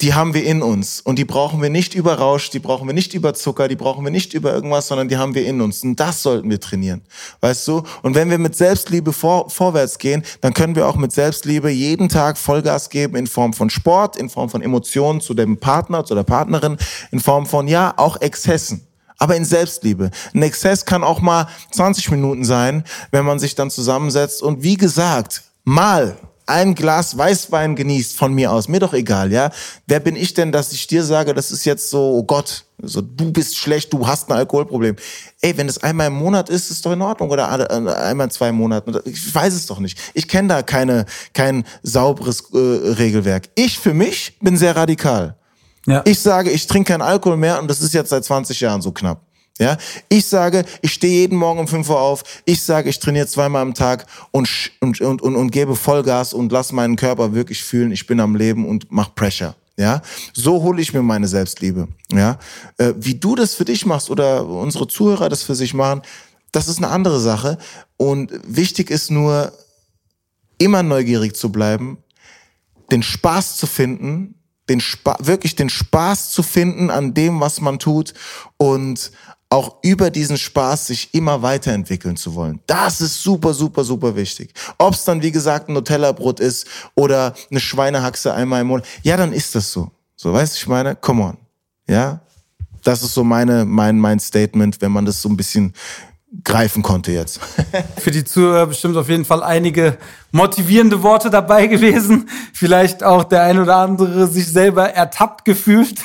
die haben wir in uns und die brauchen wir nicht über Rausch, die brauchen wir nicht über Zucker, die brauchen wir nicht über irgendwas, sondern die haben wir in uns und das sollten wir trainieren, weißt du? Und wenn wir mit Selbstliebe vor, vorwärts gehen, dann können wir auch mit Selbstliebe jeden Tag Vollgas geben in Form von Sport, in Form von Emotionen zu dem Partner, zu der Partnerin, in Form von ja auch Exzessen. Aber in Selbstliebe. Ein Exzess kann auch mal 20 Minuten sein, wenn man sich dann zusammensetzt und wie gesagt, mal ein Glas Weißwein genießt von mir aus, mir doch egal, ja. Wer bin ich denn, dass ich dir sage, das ist jetzt so, oh Gott, so du bist schlecht, du hast ein Alkoholproblem. Ey, wenn es einmal im Monat ist, ist doch in Ordnung oder äh, einmal in zwei Monaten. Ich weiß es doch nicht. Ich kenne da keine kein sauberes äh, Regelwerk. Ich für mich bin sehr radikal. Ja. Ich sage, ich trinke keinen Alkohol mehr und das ist jetzt seit 20 Jahren so knapp. Ja, ich sage, ich stehe jeden Morgen um 5 Uhr auf. Ich sage, ich trainiere zweimal am Tag und, und, und, und, und gebe Vollgas und lass meinen Körper wirklich fühlen, ich bin am Leben und mach Pressure. Ja, so hole ich mir meine Selbstliebe. Ja, äh, wie du das für dich machst oder unsere Zuhörer das für sich machen, das ist eine andere Sache. Und wichtig ist nur, immer neugierig zu bleiben, den Spaß zu finden, den Spa wirklich den Spaß zu finden an dem, was man tut und auch über diesen Spaß sich immer weiterentwickeln zu wollen. Das ist super, super, super wichtig. Ob es dann, wie gesagt, ein Nutella-Brot ist oder eine Schweinehaxe einmal im Monat, ja, dann ist das so. So, weißt du, ich meine, come on. Ja, das ist so meine, mein, mein Statement, wenn man das so ein bisschen greifen konnte jetzt. Für die Zuhörer bestimmt auf jeden Fall einige motivierende Worte dabei gewesen. Vielleicht auch der ein oder andere sich selber ertappt gefühlt.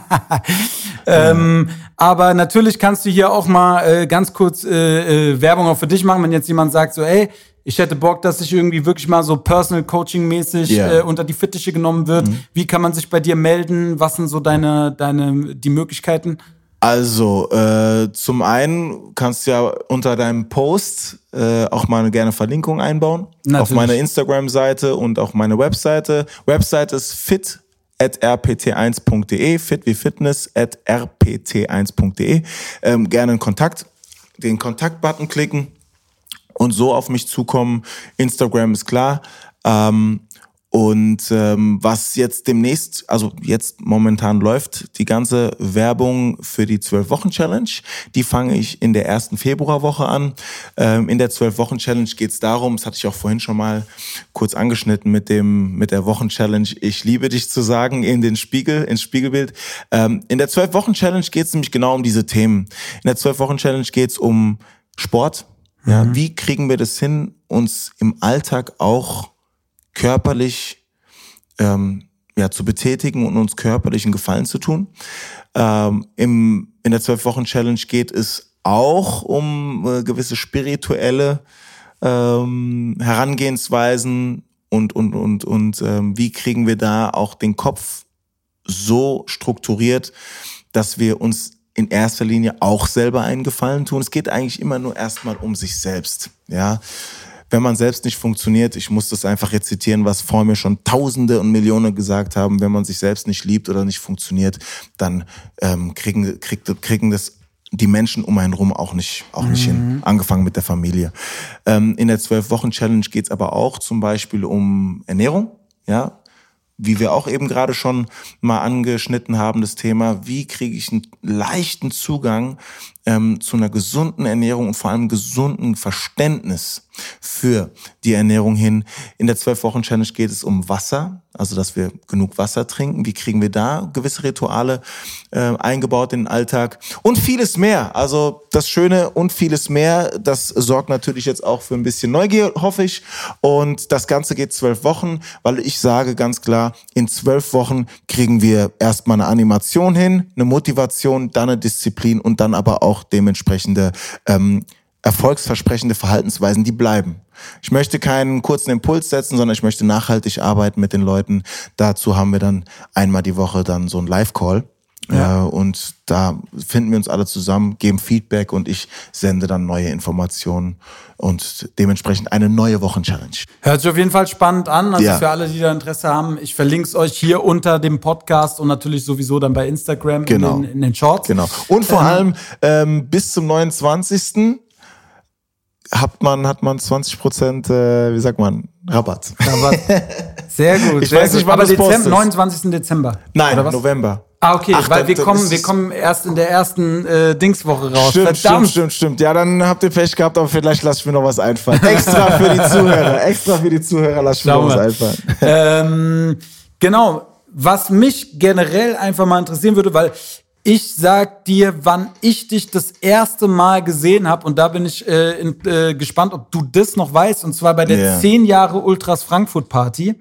ähm, aber natürlich kannst du hier auch mal äh, ganz kurz äh, äh, Werbung auch für dich machen, wenn jetzt jemand sagt so, ey, ich hätte Bock, dass sich irgendwie wirklich mal so Personal Coaching mäßig yeah. äh, unter die Fittiche genommen wird. Mhm. Wie kann man sich bei dir melden? Was sind so deine deine die Möglichkeiten? Also, äh, zum einen kannst du ja unter deinem Post äh, auch mal gerne Verlinkung einbauen. Natürlich. Auf meiner Instagram-Seite und auch meine Webseite. Webseite ist fit at rpt1.de, fit wie Fitness at rpt1.de. Ähm, gerne in Kontakt, den Kontaktbutton klicken und so auf mich zukommen. Instagram ist klar. Ähm, und ähm, was jetzt demnächst, also jetzt momentan läuft, die ganze Werbung für die 12-Wochen-Challenge, die fange ich in der ersten Februarwoche an. Ähm, in der 12-Wochen-Challenge geht es darum, das hatte ich auch vorhin schon mal kurz angeschnitten mit dem mit der Wochen-Challenge, ich liebe dich zu sagen, in den Spiegel, ins Spiegelbild. Ähm, in der 12-Wochen-Challenge geht es nämlich genau um diese Themen. In der 12-Wochen-Challenge geht es um Sport. Ja, mhm. wie kriegen wir das hin, uns im Alltag auch körperlich ähm, ja, zu betätigen und uns körperlichen Gefallen zu tun. Ähm, im, in der Zwölf-Wochen-Challenge geht es auch um äh, gewisse spirituelle ähm, Herangehensweisen und, und, und, und ähm, wie kriegen wir da auch den Kopf so strukturiert, dass wir uns in erster Linie auch selber einen Gefallen tun. Es geht eigentlich immer nur erstmal um sich selbst. Ja, wenn man selbst nicht funktioniert, ich muss das einfach rezitieren, was vor mir schon Tausende und Millionen gesagt haben, wenn man sich selbst nicht liebt oder nicht funktioniert, dann ähm, kriegen, kriegt, kriegen das die Menschen um einen rum auch nicht, auch nicht mhm. hin. Angefangen mit der Familie. Ähm, in der Zwölf-Wochen-Challenge geht's aber auch zum Beispiel um Ernährung. Ja, wie wir auch eben gerade schon mal angeschnitten haben, das Thema, wie kriege ich einen leichten Zugang ähm, zu einer gesunden Ernährung und vor allem gesunden Verständnis für die Ernährung hin. In der Zwölf-Wochen-Challenge geht es um Wasser, also dass wir genug Wasser trinken. Wie kriegen wir da gewisse Rituale äh, eingebaut in den Alltag und vieles mehr. Also das Schöne und vieles mehr, das sorgt natürlich jetzt auch für ein bisschen Neugier, hoffe ich. Und das Ganze geht zwölf Wochen, weil ich sage ganz klar, in zwölf Wochen kriegen wir erstmal eine Animation hin, eine Motivation, dann eine Disziplin und dann aber auch dementsprechende ähm, erfolgsversprechende Verhaltensweisen, die bleiben. Ich möchte keinen kurzen Impuls setzen, sondern ich möchte nachhaltig arbeiten mit den Leuten. Dazu haben wir dann einmal die Woche dann so ein Live-Call. Ja. Äh, und da finden wir uns alle zusammen, geben Feedback und ich sende dann neue Informationen und dementsprechend eine neue Wochenchallenge. Hört sich auf jeden Fall spannend an. Also ja. für alle, die da Interesse haben, ich verlinke es euch hier unter dem Podcast und natürlich sowieso dann bei Instagram genau. in, den, in den Shorts. Genau. Und vor ähm, allem ähm, bis zum 29 hat man, hat man 20 Prozent, äh, wie sagt man, Rabatt. Rabatt. Sehr gut. Ich sehr weiß nicht, wann Aber Dezember, 29. Dezember. Nein, November. Ah, okay, Ach, weil wir kommen, wir kommen erst in der ersten äh, Dingswoche raus. Stimmt, Verdammt. stimmt, stimmt, stimmt. Ja, dann habt ihr Pech gehabt, aber vielleicht lasse ich mir noch was einfallen. Extra für die Zuhörer, extra für die Zuhörer lasse ich mir noch was einfallen. Ähm, genau, was mich generell einfach mal interessieren würde, weil ich sag dir, wann ich dich das erste Mal gesehen habe und da bin ich äh, in, äh, gespannt, ob du das noch weißt und zwar bei der yeah. 10 Jahre Ultras Frankfurt Party.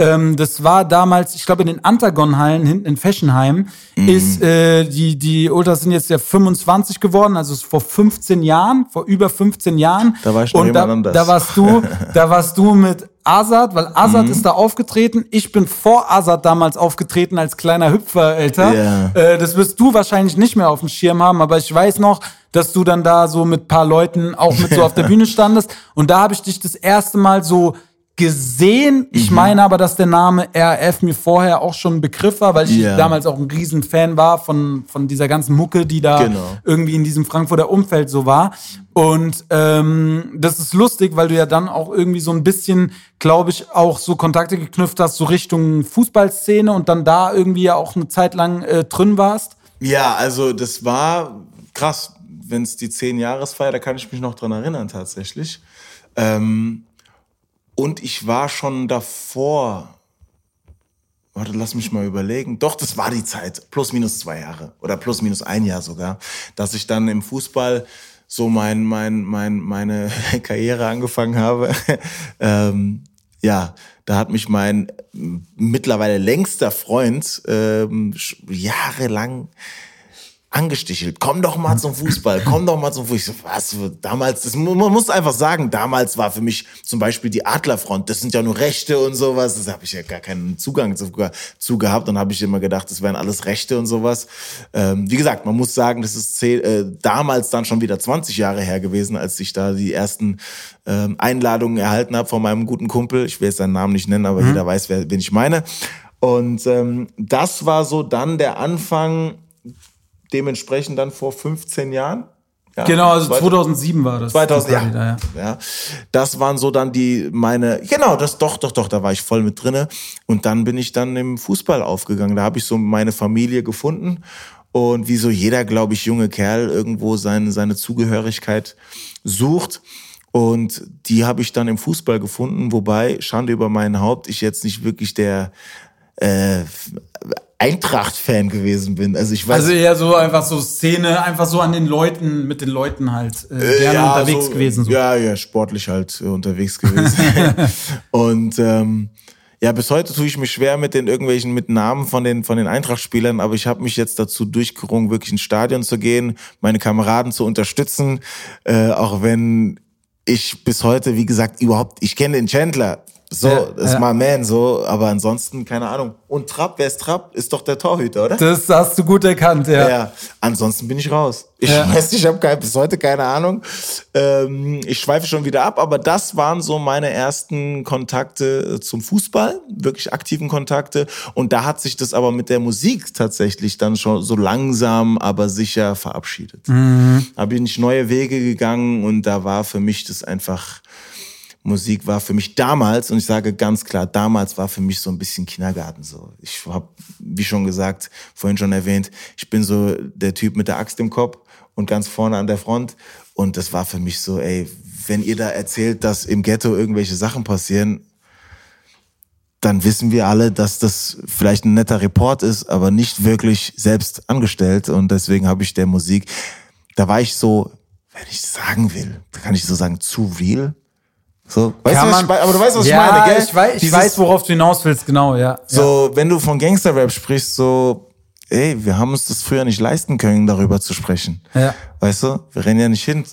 Ähm, das war damals, ich glaube, in den Antagon-Hallen hinten in Feschenheim mhm. ist, äh, die, die Ultras sind jetzt ja 25 geworden, also vor 15 Jahren, vor über 15 Jahren. Da war ich noch Und da, anders. da warst du, da warst du mit Azad, weil Azad mhm. ist da aufgetreten. Ich bin vor Azad damals aufgetreten als kleiner Hüpfer älter. Yeah. Äh, das wirst du wahrscheinlich nicht mehr auf dem Schirm haben, aber ich weiß noch, dass du dann da so mit paar Leuten auch mit so auf der Bühne standest. Und da habe ich dich das erste Mal so gesehen. Ich mhm. meine aber, dass der Name RF mir vorher auch schon ein Begriff war, weil ich yeah. damals auch ein Riesenfan war von, von dieser ganzen Mucke, die da genau. irgendwie in diesem Frankfurter Umfeld so war. Und ähm, das ist lustig, weil du ja dann auch irgendwie so ein bisschen, glaube ich, auch so Kontakte geknüpft hast, so Richtung Fußballszene und dann da irgendwie ja auch eine Zeit lang äh, drin warst. Ja, also das war krass, wenn es die zehn Jahresfeier, da kann ich mich noch dran erinnern tatsächlich. Ähm, und ich war schon davor, warte, lass mich mal überlegen. Doch, das war die Zeit, plus minus zwei Jahre oder plus minus ein Jahr sogar, dass ich dann im Fußball so mein, mein, mein, meine Karriere angefangen habe. ähm, ja, da hat mich mein mittlerweile längster Freund ähm, jahrelang angestichelt. Komm doch mal zum Fußball, komm doch mal zum Fußball. Was? Damals, das, man muss einfach sagen, damals war für mich zum Beispiel die Adlerfront, das sind ja nur Rechte und sowas. Das habe ich ja gar keinen Zugang zu, zu gehabt. Dann habe ich immer gedacht, das wären alles Rechte und sowas. Ähm, wie gesagt, man muss sagen, das ist äh, damals dann schon wieder 20 Jahre her gewesen, als ich da die ersten ähm, Einladungen erhalten habe von meinem guten Kumpel. Ich will jetzt seinen Namen nicht nennen, aber mhm. jeder weiß, wer, wen ich meine. Und ähm, das war so dann der Anfang dementsprechend dann vor 15 Jahren. Ja, genau, also 2007 war das. 2000, ja, da, ja. ja. Das waren so dann die meine genau, das doch doch doch, da war ich voll mit drinne und dann bin ich dann im Fußball aufgegangen. Da habe ich so meine Familie gefunden und wie so jeder, glaube ich, junge Kerl irgendwo seine seine Zugehörigkeit sucht. Und die habe ich dann im Fußball gefunden, wobei, Schande über mein Haupt, ich jetzt nicht wirklich der äh, Eintracht-Fan gewesen bin. Also ich weiß. Also eher so einfach so Szene, einfach so an den Leuten, mit den Leuten halt äh, gerne ja, unterwegs so, gewesen. So. Ja, ja, sportlich halt äh, unterwegs gewesen. und ähm, ja, bis heute tue ich mich schwer mit den irgendwelchen mit Namen von den von den Eintracht-Spielern, aber ich habe mich jetzt dazu durchgerungen, wirklich ins Stadion zu gehen, meine Kameraden zu unterstützen, äh, auch wenn ich bis heute, wie gesagt, überhaupt, ich kenne den Chandler, so, ja, ist ja. my man, so, aber ansonsten, keine Ahnung. Und Trapp, wer ist Trapp? Ist doch der Torhüter, oder? Das hast du gut erkannt, ja. Ja, ansonsten bin ich raus. Ich ja. weiß, ich habe bis heute keine Ahnung. Ähm, ich schweife schon wieder ab, aber das waren so meine ersten Kontakte äh, zum Fußball, wirklich aktiven Kontakte. Und da hat sich das aber mit der Musik tatsächlich dann schon so langsam, aber sicher verabschiedet. Mhm. Da bin ich neue Wege gegangen und da war für mich das einfach Musik war für mich damals, und ich sage ganz klar, damals war für mich so ein bisschen Kindergarten so. Ich habe, wie schon gesagt, vorhin schon erwähnt, ich bin so der Typ mit der Axt im Kopf und ganz vorne an der Front. Und das war für mich so, ey, wenn ihr da erzählt, dass im Ghetto irgendwelche Sachen passieren, dann wissen wir alle, dass das vielleicht ein netter Report ist, aber nicht wirklich selbst angestellt. Und deswegen habe ich der Musik, da war ich so, wenn ich sagen will, kann ich so sagen, zu real. So, weißt du, was ich? Aber du weißt, was ja, ich meine, gell? Ich weiß, ich weiß, worauf du hinaus willst, genau, ja. So, ja. wenn du von Gangsterrap sprichst, so, ey, wir haben uns das früher nicht leisten können, darüber zu sprechen. Ja. Weißt du, wir rennen ja nicht hin.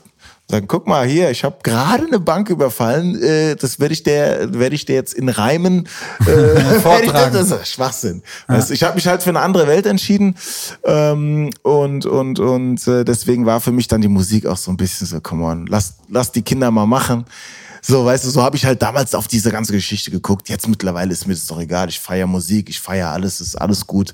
Sagen, guck mal hier, ich habe gerade eine Bank überfallen, äh, das werde ich der, werde ich dir jetzt in Reimen äh, vortragen. Das ist Schwachsinn. Ja. Weißt, ich habe mich halt für eine andere Welt entschieden ähm, und und und äh, deswegen war für mich dann die Musik auch so ein bisschen so, come on, lass lass die Kinder mal machen. So, weißt du, so habe ich halt damals auf diese ganze Geschichte geguckt. Jetzt mittlerweile ist mir das doch egal. Ich feiere Musik, ich feiere alles, ist alles gut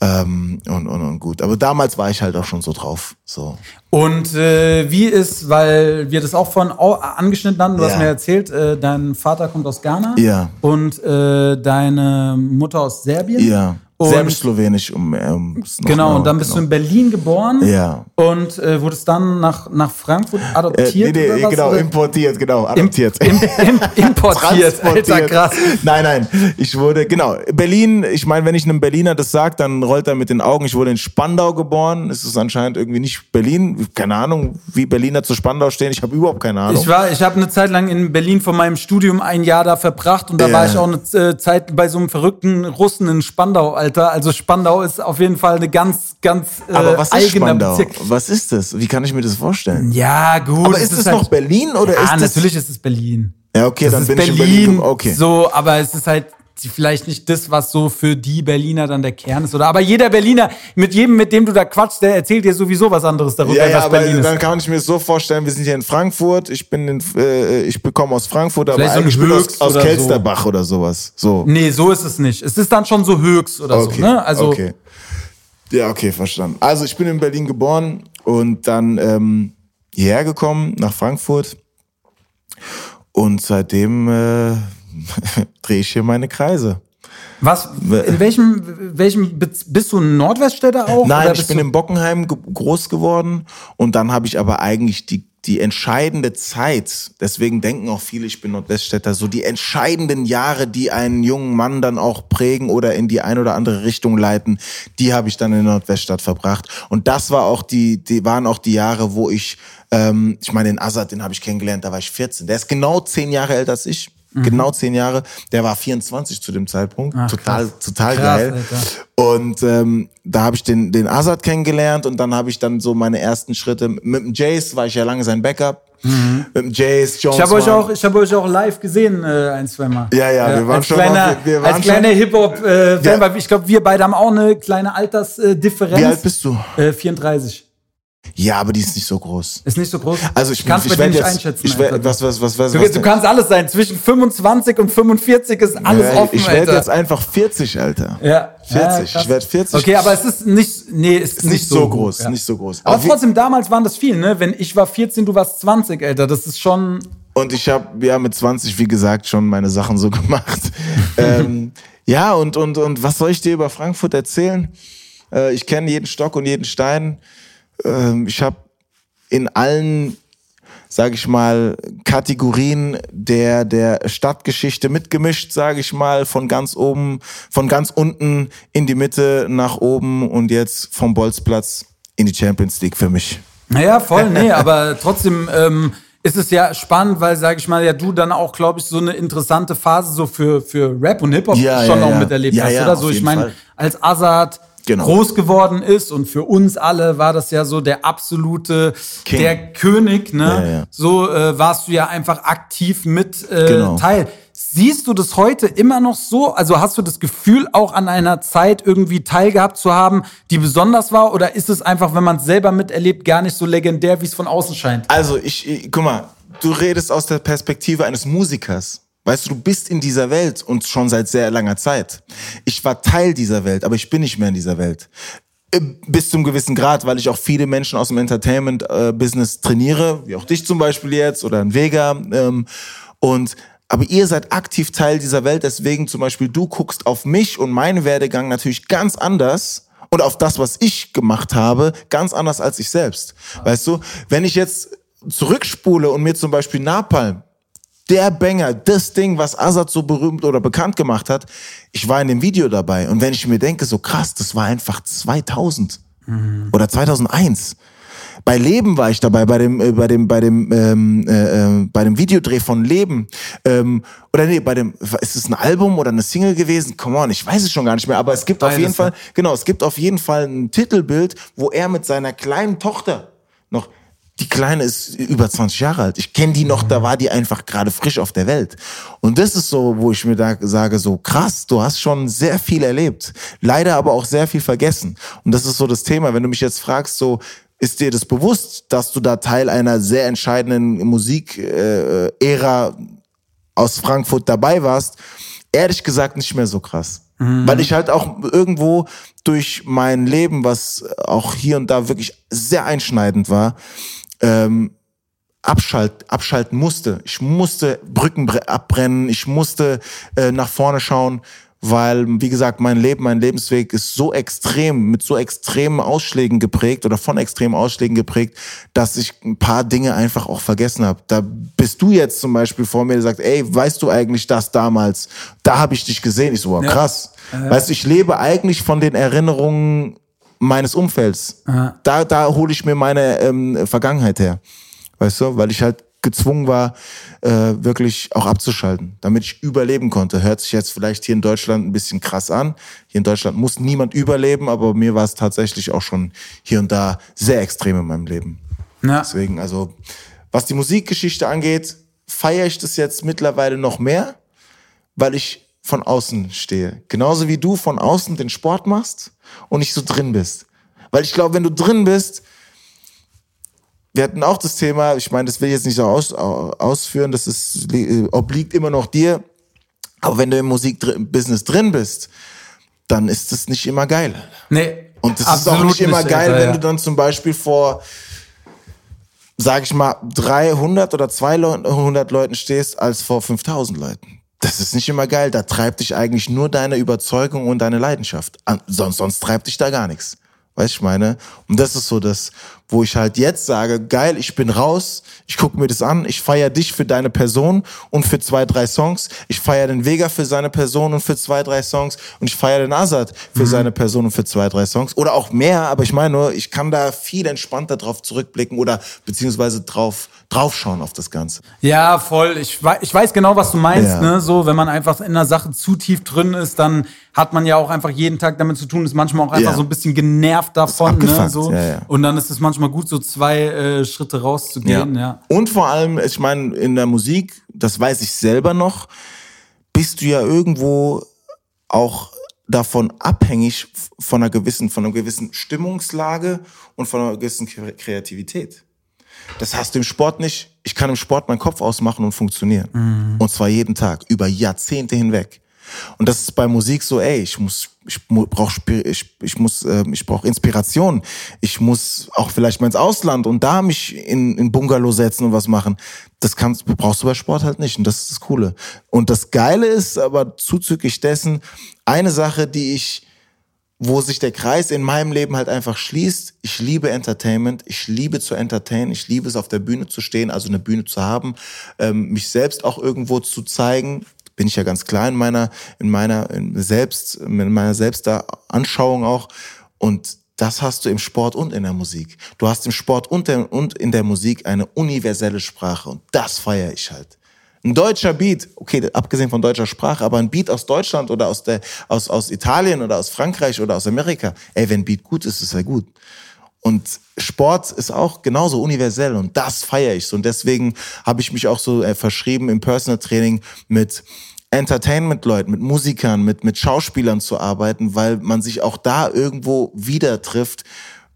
ähm, und, und, und gut. Aber damals war ich halt auch schon so drauf. So. Und äh, wie ist, weil wir das auch von angeschnitten hatten, du ja. hast mir erzählt, äh, dein Vater kommt aus Ghana ja. und äh, deine Mutter aus Serbien. Ja. Serbisch-Slowenisch, um, um Genau, und dann bist genau. du in Berlin geboren. Ja. Und äh, wurdest dann nach, nach Frankfurt adoptiert? Äh, nee, nee, genau, oder? importiert, genau, adoptiert. Im, im, importiert, Alter, krass. Nein, nein, ich wurde, genau, Berlin, ich meine, wenn ich einem Berliner das sage, dann rollt er mit den Augen. Ich wurde in Spandau geboren, es ist anscheinend irgendwie nicht Berlin, keine Ahnung, wie Berliner zu Spandau stehen, ich habe überhaupt keine Ahnung. Ich war, ich habe eine Zeit lang in Berlin von meinem Studium ein Jahr da verbracht und da ja. war ich auch eine äh, Zeit bei so einem verrückten Russen in Spandau, Alter. Alter. Also Spandau ist auf jeden Fall eine ganz, ganz äh, Aber was ist Spandau? Bezirk. Was ist das? Wie kann ich mir das vorstellen? Ja, gut. Aber ist es halt, noch Berlin oder ja, ist das? natürlich ist es Berlin. Ja, okay, das dann bin Berlin, ich in Berlin. Okay. So, aber es ist halt vielleicht nicht das, was so für die Berliner dann der Kern ist. Oder aber jeder Berliner, mit jedem, mit dem du da quatschst, der erzählt dir sowieso was anderes darüber, ja, ja, was aber Berlin ist. Dann kann ich mir so vorstellen, wir sind hier in Frankfurt, ich bin in, äh, ich bekomme aus Frankfurt, aber so bin aus, aus Kelsterbach so. oder sowas. So. Nee, so ist es nicht. Es ist dann schon so Höchst oder okay. so. Ne? Also, okay. Ja, okay, verstanden. Also ich bin in Berlin geboren und dann ähm, hierher gekommen nach Frankfurt und seitdem äh, drehe ich hier meine Kreise. Was, in welchem, welchem, bist du ein Nordweststädter auch? Nein, ich bin in Bockenheim groß geworden und dann habe ich aber eigentlich die die entscheidende Zeit, deswegen denken auch viele, ich bin Nordweststädter, so die entscheidenden Jahre, die einen jungen Mann dann auch prägen oder in die eine oder andere Richtung leiten, die habe ich dann in Nordweststadt verbracht. Und das war auch die, die waren auch die Jahre, wo ich, ähm, ich meine, den Azad, den habe ich kennengelernt, da war ich 14. Der ist genau zehn Jahre älter als ich. Mhm. Genau zehn Jahre. Der war 24 zu dem Zeitpunkt. Ach, total, krass. total krass, geil. Alter. Und ähm, da habe ich den, den Azad kennengelernt und dann habe ich dann so meine ersten Schritte mit dem Jace, war ich ja lange sein Backup. Mhm. Mit dem Jace, Jones. Ich habe euch, auch, ich hab euch auch live gesehen, äh, ein, zwei Mal. Ja, ja, wir waren als schon. Kleiner, mal, wir waren als kleiner Hip-Hop-Fan, äh, ja. ich glaube, wir beide haben auch eine kleine Altersdifferenz. Wie alt bist du? Äh, 34. Ja, aber die ist nicht so groß. Ist nicht so groß? Also ich, kannst ich, ich werde nicht einschätzen. Ich werd, was, was, was, was, du, was du kannst alles sein. Zwischen 25 und 45 ist alles ja, offen, Ich werde jetzt einfach 40, Alter. Ja. 40. Ja, ich werde 40. Okay, aber es ist nicht, nee, es ist, ist nicht, so, groß. Ja. Nicht so groß. Aber, aber trotzdem, damals waren das viel, ne? Wenn ich war 14, du warst 20, Alter. Das ist schon. Und ich habe ja mit 20, wie gesagt, schon meine Sachen so gemacht. ähm, ja, und, und, und was soll ich dir über Frankfurt erzählen? Äh, ich kenne jeden Stock und jeden Stein. Ähm, ich habe in allen sage ich mal, Kategorien der, der Stadtgeschichte mitgemischt, sage ich mal, von ganz oben, von ganz unten in die Mitte nach oben und jetzt vom Bolzplatz in die Champions League für mich. Naja, voll, nee, aber trotzdem ähm, ist es ja spannend, weil, sage ich mal, ja du dann auch, glaube ich, so eine interessante Phase so für, für Rap und Hip-Hop ja, schon ja, auch ja. miterlebt hast, oder so. Ich meine, als Azad genau. groß geworden ist. Und für uns alle war das ja so der absolute, King. der König. Ne? Ja, ja. So äh, warst du ja einfach aktiv mit äh, genau. Teil. Siehst du das heute immer noch so? Also hast du das Gefühl, auch an einer Zeit irgendwie teilgehabt zu haben, die besonders war? Oder ist es einfach, wenn man es selber miterlebt, gar nicht so legendär, wie es von außen scheint? Also ich, ich guck mal, du redest aus der Perspektive eines Musikers. Weißt du, du bist in dieser Welt und schon seit sehr langer Zeit. Ich war Teil dieser Welt, aber ich bin nicht mehr in dieser Welt. Äh, bis zum gewissen Grad, weil ich auch viele Menschen aus dem Entertainment-Business äh, trainiere, wie auch dich zum Beispiel jetzt oder ein Vega. Ähm, und aber ihr seid aktiv Teil dieser Welt, deswegen zum Beispiel du guckst auf mich und meinen Werdegang natürlich ganz anders und auf das, was ich gemacht habe, ganz anders als ich selbst. Weißt du, wenn ich jetzt zurückspule und mir zum Beispiel Napalm der Banger, das Ding, was Azad so berühmt oder bekannt gemacht hat. Ich war in dem Video dabei und wenn ich mir denke, so krass, das war einfach 2000 mhm. oder 2001. Bei Leben war ich dabei, bei dem, äh, bei dem, bei dem, ähm, äh, äh, bei dem Videodreh von Leben. Ähm, oder nee, bei dem, ist es ein Album oder eine Single gewesen? Come on, ich weiß es schon gar nicht mehr. Aber es gibt Beides, auf jeden Fall, genau, es gibt auf jeden Fall ein Titelbild, wo er mit seiner kleinen Tochter noch die Kleine ist über 20 Jahre alt. Ich kenne die noch, da war die einfach gerade frisch auf der Welt. Und das ist so, wo ich mir da sage, so krass, du hast schon sehr viel erlebt. Leider aber auch sehr viel vergessen. Und das ist so das Thema. Wenn du mich jetzt fragst, so, ist dir das bewusst, dass du da Teil einer sehr entscheidenden Musik-Ära aus Frankfurt dabei warst? Ehrlich gesagt nicht mehr so krass. Mhm. Weil ich halt auch irgendwo durch mein Leben, was auch hier und da wirklich sehr einschneidend war, ähm, abschalt, abschalten musste. Ich musste Brücken abbrennen, ich musste äh, nach vorne schauen, weil, wie gesagt, mein Leben, mein Lebensweg ist so extrem, mit so extremen Ausschlägen geprägt oder von extremen Ausschlägen geprägt, dass ich ein paar Dinge einfach auch vergessen habe. Da bist du jetzt zum Beispiel vor mir, der sagt, ey, weißt du eigentlich das damals? Da habe ich dich gesehen. Ich so, wow, krass. Ja. Weißt du, ich lebe eigentlich von den Erinnerungen meines Umfelds. Aha. Da, da hole ich mir meine ähm, Vergangenheit her. Weißt du, weil ich halt gezwungen war, äh, wirklich auch abzuschalten, damit ich überleben konnte. Hört sich jetzt vielleicht hier in Deutschland ein bisschen krass an. Hier in Deutschland muss niemand überleben, aber mir war es tatsächlich auch schon hier und da sehr extrem in meinem Leben. Ja. Deswegen, also, was die Musikgeschichte angeht, feiere ich das jetzt mittlerweile noch mehr, weil ich von außen stehe. Genauso wie du von außen den Sport machst und nicht so drin bist. Weil ich glaube, wenn du drin bist, wir hatten auch das Thema, ich meine, das will ich jetzt nicht so aus, ausführen, das ist, obliegt immer noch dir. Aber wenn du im Musikbusiness drin bist, dann ist das nicht immer geil. Nee. Und das ist auch nicht immer nicht, geil, Alter, wenn du dann zum Beispiel vor, sag ich mal, 300 oder 200 Leuten stehst, als vor 5000 Leuten. Das ist nicht immer geil. Da treibt dich eigentlich nur deine Überzeugung und deine Leidenschaft. Sonst, sonst treibt dich da gar nichts. Weißt ich meine? Und das ist so das, wo ich halt jetzt sage, geil, ich bin raus, ich gucke mir das an, ich feiere dich für deine Person und für zwei, drei Songs, ich feiere den Vega für seine Person und für zwei, drei Songs und ich feiere den Azad für mhm. seine Person und für zwei, drei Songs oder auch mehr, aber ich meine nur, ich kann da viel entspannter drauf zurückblicken oder beziehungsweise drauf draufschauen auf das Ganze. Ja, voll. Ich, weiß, ich weiß genau, was du meinst. Ja. Ne? So, wenn man einfach in einer Sache zu tief drin ist, dann hat man ja auch einfach jeden Tag damit zu tun, ist manchmal auch einfach ja. so ein bisschen genervt davon. Ne? So. Ja, Und dann ist es manchmal gut, so zwei äh, Schritte rauszugehen. Ja. Und vor allem, ich meine, in der Musik, das weiß ich selber noch, bist du ja irgendwo auch davon abhängig von einer gewissen, von einer gewissen Stimmungslage und von einer gewissen Kreativität. Das hast du im Sport nicht. Ich kann im Sport meinen Kopf ausmachen und funktionieren. Mhm. Und zwar jeden Tag, über Jahrzehnte hinweg. Und das ist bei Musik so, ey, ich muss, ich brauche, ich, ich muss, äh, ich brauche Inspiration. Ich muss auch vielleicht mal ins Ausland und da mich in, in Bungalow setzen und was machen. Das kannst, brauchst du bei Sport halt nicht. Und das ist das Coole. Und das Geile ist aber zuzüglich dessen eine Sache, die ich wo sich der Kreis in meinem Leben halt einfach schließt. Ich liebe Entertainment, ich liebe zu entertainen, ich liebe es auf der Bühne zu stehen, also eine Bühne zu haben, ähm, mich selbst auch irgendwo zu zeigen. Bin ich ja ganz klar in meiner, in meiner in selbst, in meiner Selbstanschauung auch. Und das hast du im Sport und in der Musik. Du hast im Sport und, der, und in der Musik eine universelle Sprache und das feiere ich halt. Ein deutscher Beat, okay, abgesehen von deutscher Sprache, aber ein Beat aus Deutschland oder aus, der, aus, aus Italien oder aus Frankreich oder aus Amerika, ey, wenn Beat gut ist, ist er gut. Und Sport ist auch genauso universell und das feiere ich so. Und deswegen habe ich mich auch so äh, verschrieben im Personal Training mit Entertainment-Leuten, mit Musikern, mit, mit Schauspielern zu arbeiten, weil man sich auch da irgendwo wieder trifft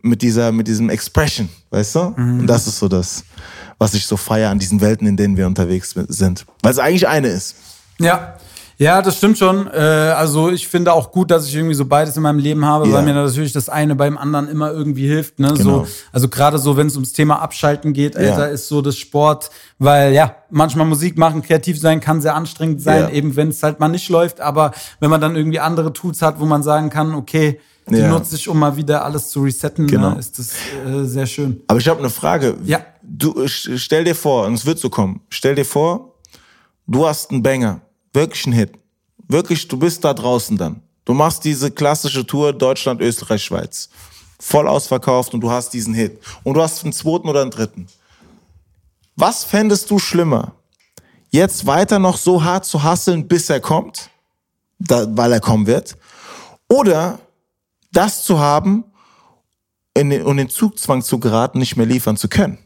mit dieser, mit diesem Expression, weißt du? Mhm. Und das ist so das was ich so feiere an diesen Welten, in denen wir unterwegs sind. Weil es eigentlich eine ist. Ja. Ja, das stimmt schon. Äh, also ich finde auch gut, dass ich irgendwie so beides in meinem Leben habe, yeah. weil mir natürlich das eine beim anderen immer irgendwie hilft. Ne? Genau. So, also gerade so, wenn es ums Thema Abschalten geht, Alter, ja. ist so das Sport, weil ja, manchmal Musik machen, kreativ sein kann sehr anstrengend sein, ja. eben wenn es halt mal nicht läuft. Aber wenn man dann irgendwie andere Tools hat, wo man sagen kann, okay, die ja. nutze ich, um mal wieder alles zu resetten, ne, genau. ne, ist das äh, sehr schön. Aber ich habe eine Frage. Ja. Du stell dir vor, und es wird so kommen. Stell dir vor, du hast einen Banger, wirklich einen Hit. Wirklich, du bist da draußen dann. Du machst diese klassische Tour Deutschland, Österreich, Schweiz. Voll ausverkauft und du hast diesen Hit. Und du hast einen zweiten oder einen dritten. Was fändest du schlimmer? Jetzt weiter noch so hart zu hasseln, bis er kommt, da, weil er kommen wird? Oder das zu haben und in den Zugzwang zu geraten, nicht mehr liefern zu können.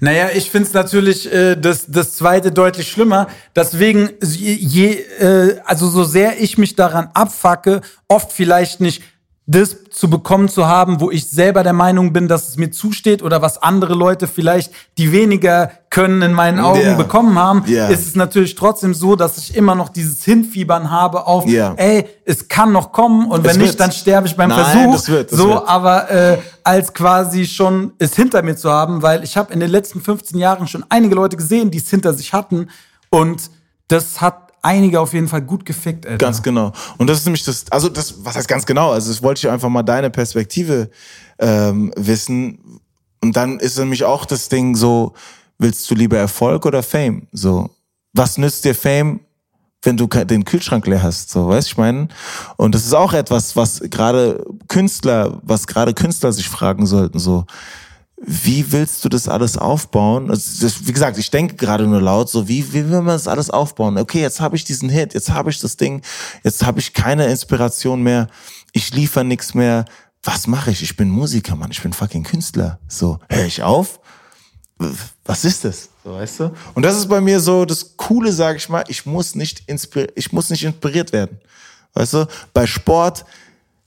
Naja, ich find's natürlich äh, das, das zweite deutlich schlimmer. Deswegen, je, äh, also so sehr ich mich daran abfacke, oft vielleicht nicht das zu bekommen zu haben, wo ich selber der Meinung bin, dass es mir zusteht oder was andere Leute vielleicht, die weniger können, in meinen Augen yeah. bekommen haben, yeah. ist es natürlich trotzdem so, dass ich immer noch dieses Hinfiebern habe auf, yeah. ey, es kann noch kommen und wenn nicht, dann sterbe ich beim Nein, Versuch. Das wird, das so, wird. aber äh, als quasi schon es hinter mir zu haben, weil ich habe in den letzten 15 Jahren schon einige Leute gesehen, die es hinter sich hatten und das hat einige auf jeden Fall gut gefickt, Alter. Ganz genau. Und das ist nämlich das, also das, was heißt ganz genau? Also das wollte ich einfach mal deine Perspektive ähm, wissen. Und dann ist nämlich auch das Ding so, willst du lieber Erfolg oder Fame? So, was nützt dir Fame, wenn du den Kühlschrank leer hast, so, weißt ich meine? Und das ist auch etwas, was gerade Künstler, was gerade Künstler sich fragen sollten, so wie willst du das alles aufbauen? Also das, wie gesagt, ich denke gerade nur laut, so wie, wie will man das alles aufbauen? Okay, jetzt habe ich diesen Hit, jetzt habe ich das Ding, jetzt habe ich keine Inspiration mehr, ich liefere nichts mehr. Was mache ich? Ich bin Musiker, Mann, ich bin fucking Künstler. So, höre ich auf? Was ist das? So, weißt du? Und das ist bei mir so das Coole, sage ich mal, ich muss nicht inspiriert, ich muss nicht inspiriert werden. Weißt du? Bei Sport,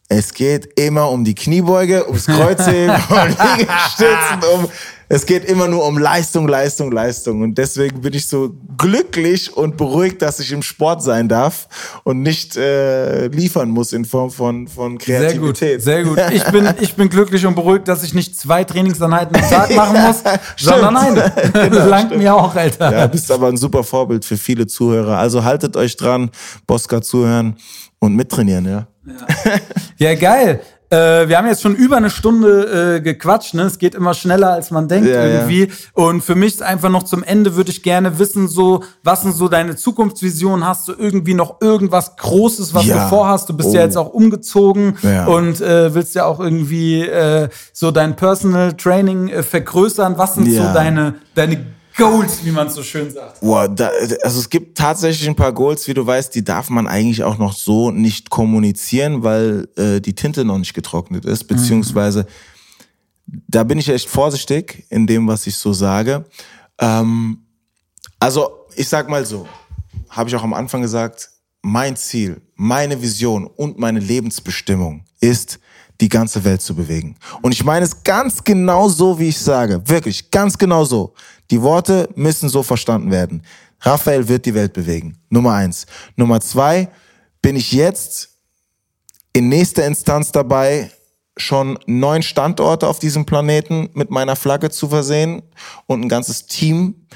es geht immer um die Kniebeuge, ums Kreuzheben, um Liegestützen, um Es geht immer nur um Leistung, Leistung, Leistung. Und deswegen bin ich so glücklich und beruhigt, dass ich im Sport sein darf und nicht äh, liefern muss in Form von, von Kreativität. Sehr gut, sehr gut. Ich bin, ich bin glücklich und beruhigt, dass ich nicht zwei Trainingseinheiten am Tag machen muss, sondern eine. genau, das langt stimmt. mir auch, Alter. Ja, bist aber ein super Vorbild für viele Zuhörer. Also haltet euch dran, Bosca zuhören und mittrainieren, ja. Ja, ja geil. Äh, wir haben jetzt schon über eine Stunde äh, gequatscht, ne? Es geht immer schneller, als man denkt ja, irgendwie. Ja. Und für mich ist einfach noch zum Ende würde ich gerne wissen, so, was sind so deine Zukunftsvisionen? Hast du irgendwie noch irgendwas Großes, was ja. du vorhast? Du bist oh. ja jetzt auch umgezogen und äh, willst ja auch irgendwie äh, so dein Personal Training äh, vergrößern. Was sind so deine, deine Goals, wie man so schön sagt. Wow, da, also es gibt tatsächlich ein paar Goals, wie du weißt, die darf man eigentlich auch noch so nicht kommunizieren, weil äh, die Tinte noch nicht getrocknet ist, beziehungsweise mhm. da bin ich echt vorsichtig in dem, was ich so sage. Ähm, also ich sag mal so, habe ich auch am Anfang gesagt, mein Ziel, meine Vision und meine Lebensbestimmung ist, die ganze Welt zu bewegen. Und ich meine es ganz genau so, wie ich sage. Wirklich, ganz genau so. Die Worte müssen so verstanden werden. Raphael wird die Welt bewegen. Nummer eins. Nummer zwei, bin ich jetzt in nächster Instanz dabei, schon neun Standorte auf diesem Planeten mit meiner Flagge zu versehen und ein ganzes Team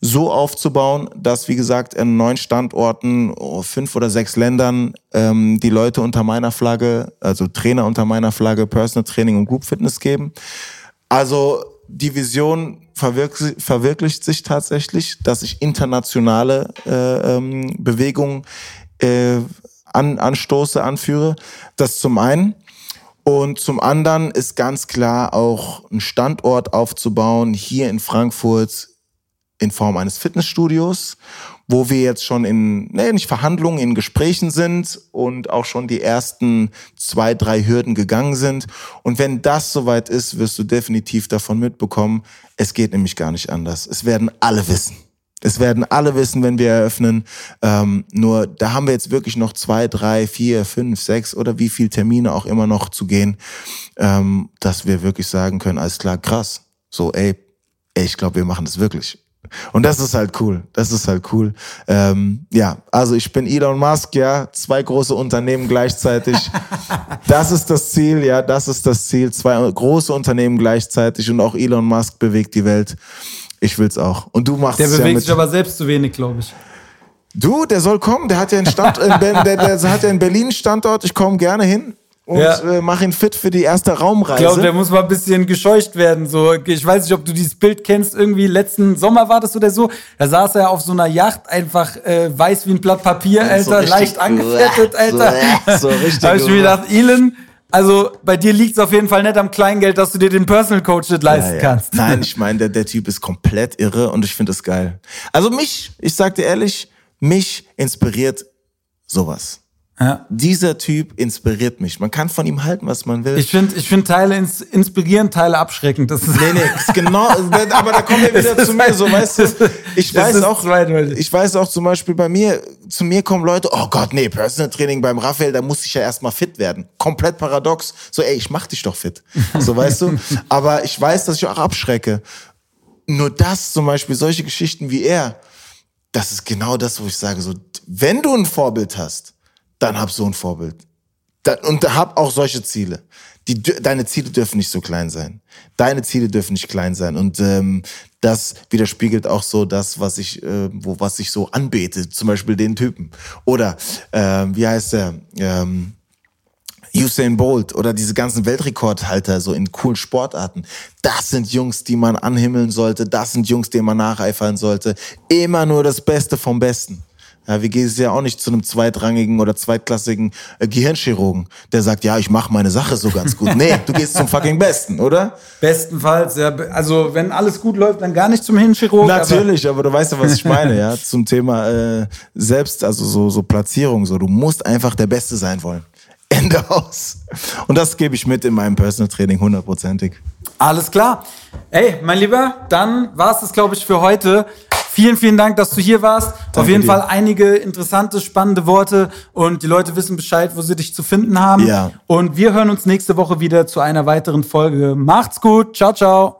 so aufzubauen, dass, wie gesagt, in neun Standorten, oh, fünf oder sechs Ländern ähm, die Leute unter meiner Flagge, also Trainer unter meiner Flagge, Personal Training und Group Fitness geben. Also die Vision verwirklicht, verwirklicht sich tatsächlich, dass ich internationale äh, ähm, Bewegungen äh, an, anstoße, anführe. Das zum einen. Und zum anderen ist ganz klar auch ein Standort aufzubauen hier in Frankfurt in Form eines Fitnessstudios, wo wir jetzt schon in, nee, nicht Verhandlungen, in Gesprächen sind und auch schon die ersten zwei, drei Hürden gegangen sind. Und wenn das soweit ist, wirst du definitiv davon mitbekommen. Es geht nämlich gar nicht anders. Es werden alle wissen. Es werden alle wissen, wenn wir eröffnen. Ähm, nur da haben wir jetzt wirklich noch zwei, drei, vier, fünf, sechs oder wie viel Termine auch immer noch zu gehen, ähm, dass wir wirklich sagen können, alles klar, krass. So, ey, ey ich glaube, wir machen das wirklich. Und das ist halt cool. Das ist halt cool. Ähm, ja, also ich bin Elon Musk, ja, zwei große Unternehmen gleichzeitig. das ist das Ziel, ja, das ist das Ziel. Zwei große Unternehmen gleichzeitig und auch Elon Musk bewegt die Welt. Ich will's auch. Und du machst Der bewegt ja mit sich aber selbst zu wenig, glaube ich. Du, der soll kommen. Der hat ja einen Stand, der, der, der hat ja in Berlin einen Standort. Ich komme gerne hin und ja. äh, mach ihn fit für die erste Raumreise. Ich glaube, der muss mal ein bisschen gescheucht werden. So, ich weiß nicht, ob du dieses Bild kennst. Irgendwie letzten Sommer war das oder so. Da saß er auf so einer Yacht, einfach äh, weiß wie ein Blatt Papier, Alter, so leicht angefettet, Alter. So, so richtig. da hab ich mir gedacht, Elon, also bei dir liegt es auf jeden Fall nicht am Kleingeld, dass du dir den Personal Coach nicht leisten ja, ja. kannst. Nein, ich meine, der, der Typ ist komplett irre und ich finde das geil. Also mich, ich sag dir ehrlich, mich inspiriert sowas. Ja. Dieser Typ inspiriert mich. Man kann von ihm halten, was man will. Ich finde ich find Teile ins, inspirieren, Teile abschreckend. Das ist nee, nee, ist genau, aber da kommen wir wieder zu mir, so weißt du. Ich weiß auch, ich weiß auch zum Beispiel bei mir, zu mir kommen Leute, oh Gott, nee, Personal Training beim Raphael, da muss ich ja erstmal fit werden. Komplett paradox. So, ey, ich mach dich doch fit. So, weißt du. Aber ich weiß, dass ich auch abschrecke. Nur das zum Beispiel, solche Geschichten wie er, das ist genau das, wo ich sage, so, wenn du ein Vorbild hast, dann hab so ein Vorbild. und hab auch solche Ziele. Die, deine Ziele dürfen nicht so klein sein. Deine Ziele dürfen nicht klein sein. Und ähm, das widerspiegelt auch so das, was ich, äh, wo, was ich so anbete. Zum Beispiel den Typen. Oder äh, wie heißt der? Ähm, Usain Bolt oder diese ganzen Weltrekordhalter so in coolen Sportarten. Das sind Jungs, die man anhimmeln sollte. Das sind Jungs, denen man nacheifern sollte. Immer nur das Beste vom Besten. Ja, wir gehen ja auch nicht zu einem zweitrangigen oder zweitklassigen äh, Gehirnchirurgen, der sagt, ja, ich mache meine Sache so ganz gut. Nee, du gehst zum fucking Besten, oder? Bestenfalls, ja. Also wenn alles gut läuft, dann gar nicht zum Hirnchirurgen. Natürlich, aber, aber, du weißt ja, was ich meine, ja. Zum Thema äh, selbst, also so, so Platzierung, so. Du musst einfach der Beste sein wollen. Ende aus. Und das gebe ich mit in meinem Personal Training hundertprozentig. Alles klar. Ey, mein Lieber, dann war es das, glaube ich, für heute. Vielen, vielen Dank, dass du hier warst. Danke Auf jeden dir. Fall einige interessante, spannende Worte und die Leute wissen Bescheid, wo sie dich zu finden haben. Ja. Und wir hören uns nächste Woche wieder zu einer weiteren Folge. Macht's gut. Ciao, ciao.